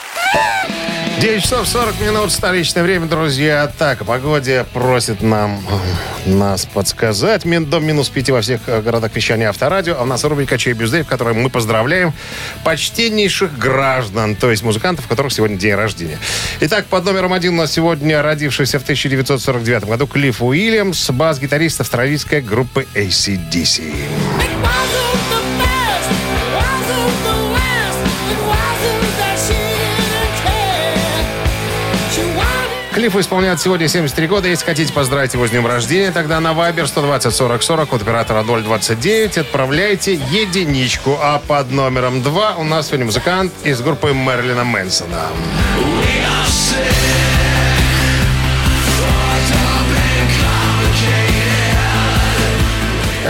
Speaker 2: 9 часов 40 минут, столичное время, друзья. Так, о просит нам э, нас подсказать. Мин, до минус 5 во всех э, городах вещания Авторадио. А у нас рубрика «Чей Бюздей», в которой мы поздравляем почтеннейших граждан, то есть музыкантов, у которых сегодня день рождения. Итак, под номером один у нас сегодня родившийся в 1949 году Клифф Уильямс, бас-гитарист австралийской группы ACDC. Клиффу исполняет сегодня 73 года. Если хотите поздравить его с днем рождения, тогда на Viber 120 40 40 от оператора 029 отправляйте единичку. А под номером 2 у нас сегодня музыкант из группы Мерлина Мэнсона.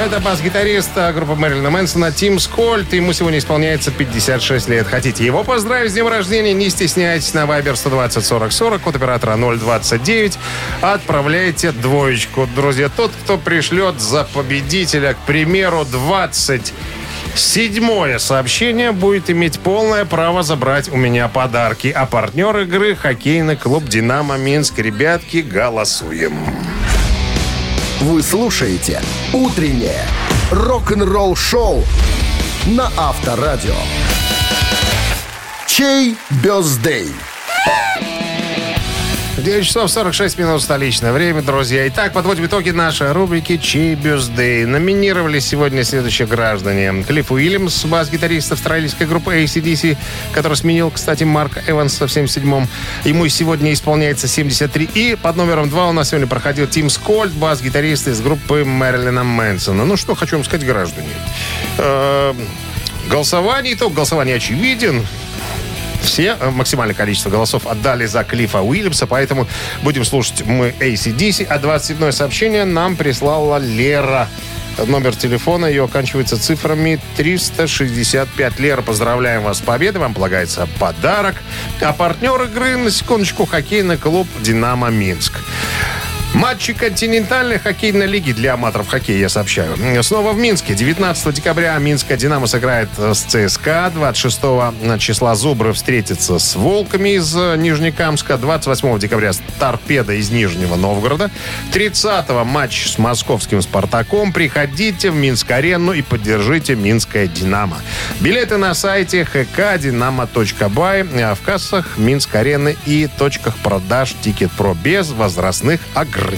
Speaker 2: Это бас-гитарист а, группы Мэрилина Мэнсона Тим Скольд. Ему сегодня исполняется 56 лет. Хотите его поздравить с днем рождения? Не стесняйтесь. На Viber 120 40 40 от оператора 029. Отправляйте двоечку. Друзья, тот, кто пришлет за победителя, к примеру, 20 Седьмое сообщение будет иметь полное право забрать у меня подарки. А партнер игры – хоккейный клуб «Динамо Минск». Ребятки, голосуем.
Speaker 3: Вы слушаете Утреннее рок-н-ролл-шоу на Авторадио. Чей бездей?
Speaker 2: 9 часов 46 минут столичное время, друзья. Итак, подводим итоги нашей рубрики «Чей бюздей». Номинировали сегодня следующие граждане. Клифф Уильямс, бас-гитарист австралийской группы ACDC, который сменил, кстати, Марка Эванса в 77-м. Ему сегодня исполняется 73. И под номером 2 у нас сегодня проходил Тим Скольд, бас-гитарист из группы Мэрилина Мэнсона. Ну, что хочу вам сказать, граждане. Э, Голосование, итог голосования очевиден. Все, э, максимальное количество голосов отдали за Клиффа Уильямса, поэтому будем слушать мы ACDC. А 27 сообщение нам прислала Лера. Номер телефона ее оканчивается цифрами 365. Лера, поздравляем вас с победой. Вам полагается подарок. А партнер игры, на секундочку, хоккейный клуб «Динамо Минск». Матчи континентальной хоккейной лиги для аматоров хоккея, я сообщаю. Снова в Минске. 19 декабря Минская «Динамо» сыграет с ЦСКА. 26 числа Зубры встретится с «Волками» из Нижнекамска. 28 декабря с «Торпедо» из Нижнего Новгорода. 30 матч с московским «Спартаком». Приходите в Минск-арену и поддержите «Минское Динамо». Билеты на сайте hkdinamo.by, а в кассах Минск-арены и точках продаж «Тикет.Про» без возрастных ограничений.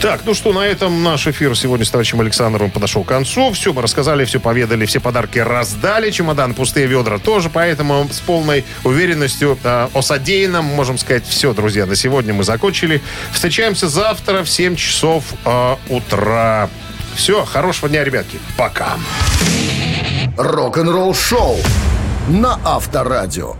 Speaker 2: Так, ну что, на этом наш эфир сегодня с товарищем Александровым подошел к концу. Все мы рассказали, все поведали, все подарки раздали. Чемодан, пустые ведра тоже, поэтому с полной уверенностью э, о содеянном можем сказать все, друзья. На сегодня мы закончили. Встречаемся завтра в 7 часов э, утра. Все, хорошего дня, ребятки. Пока.
Speaker 3: Рок-н-ролл-шоу на Авторадио.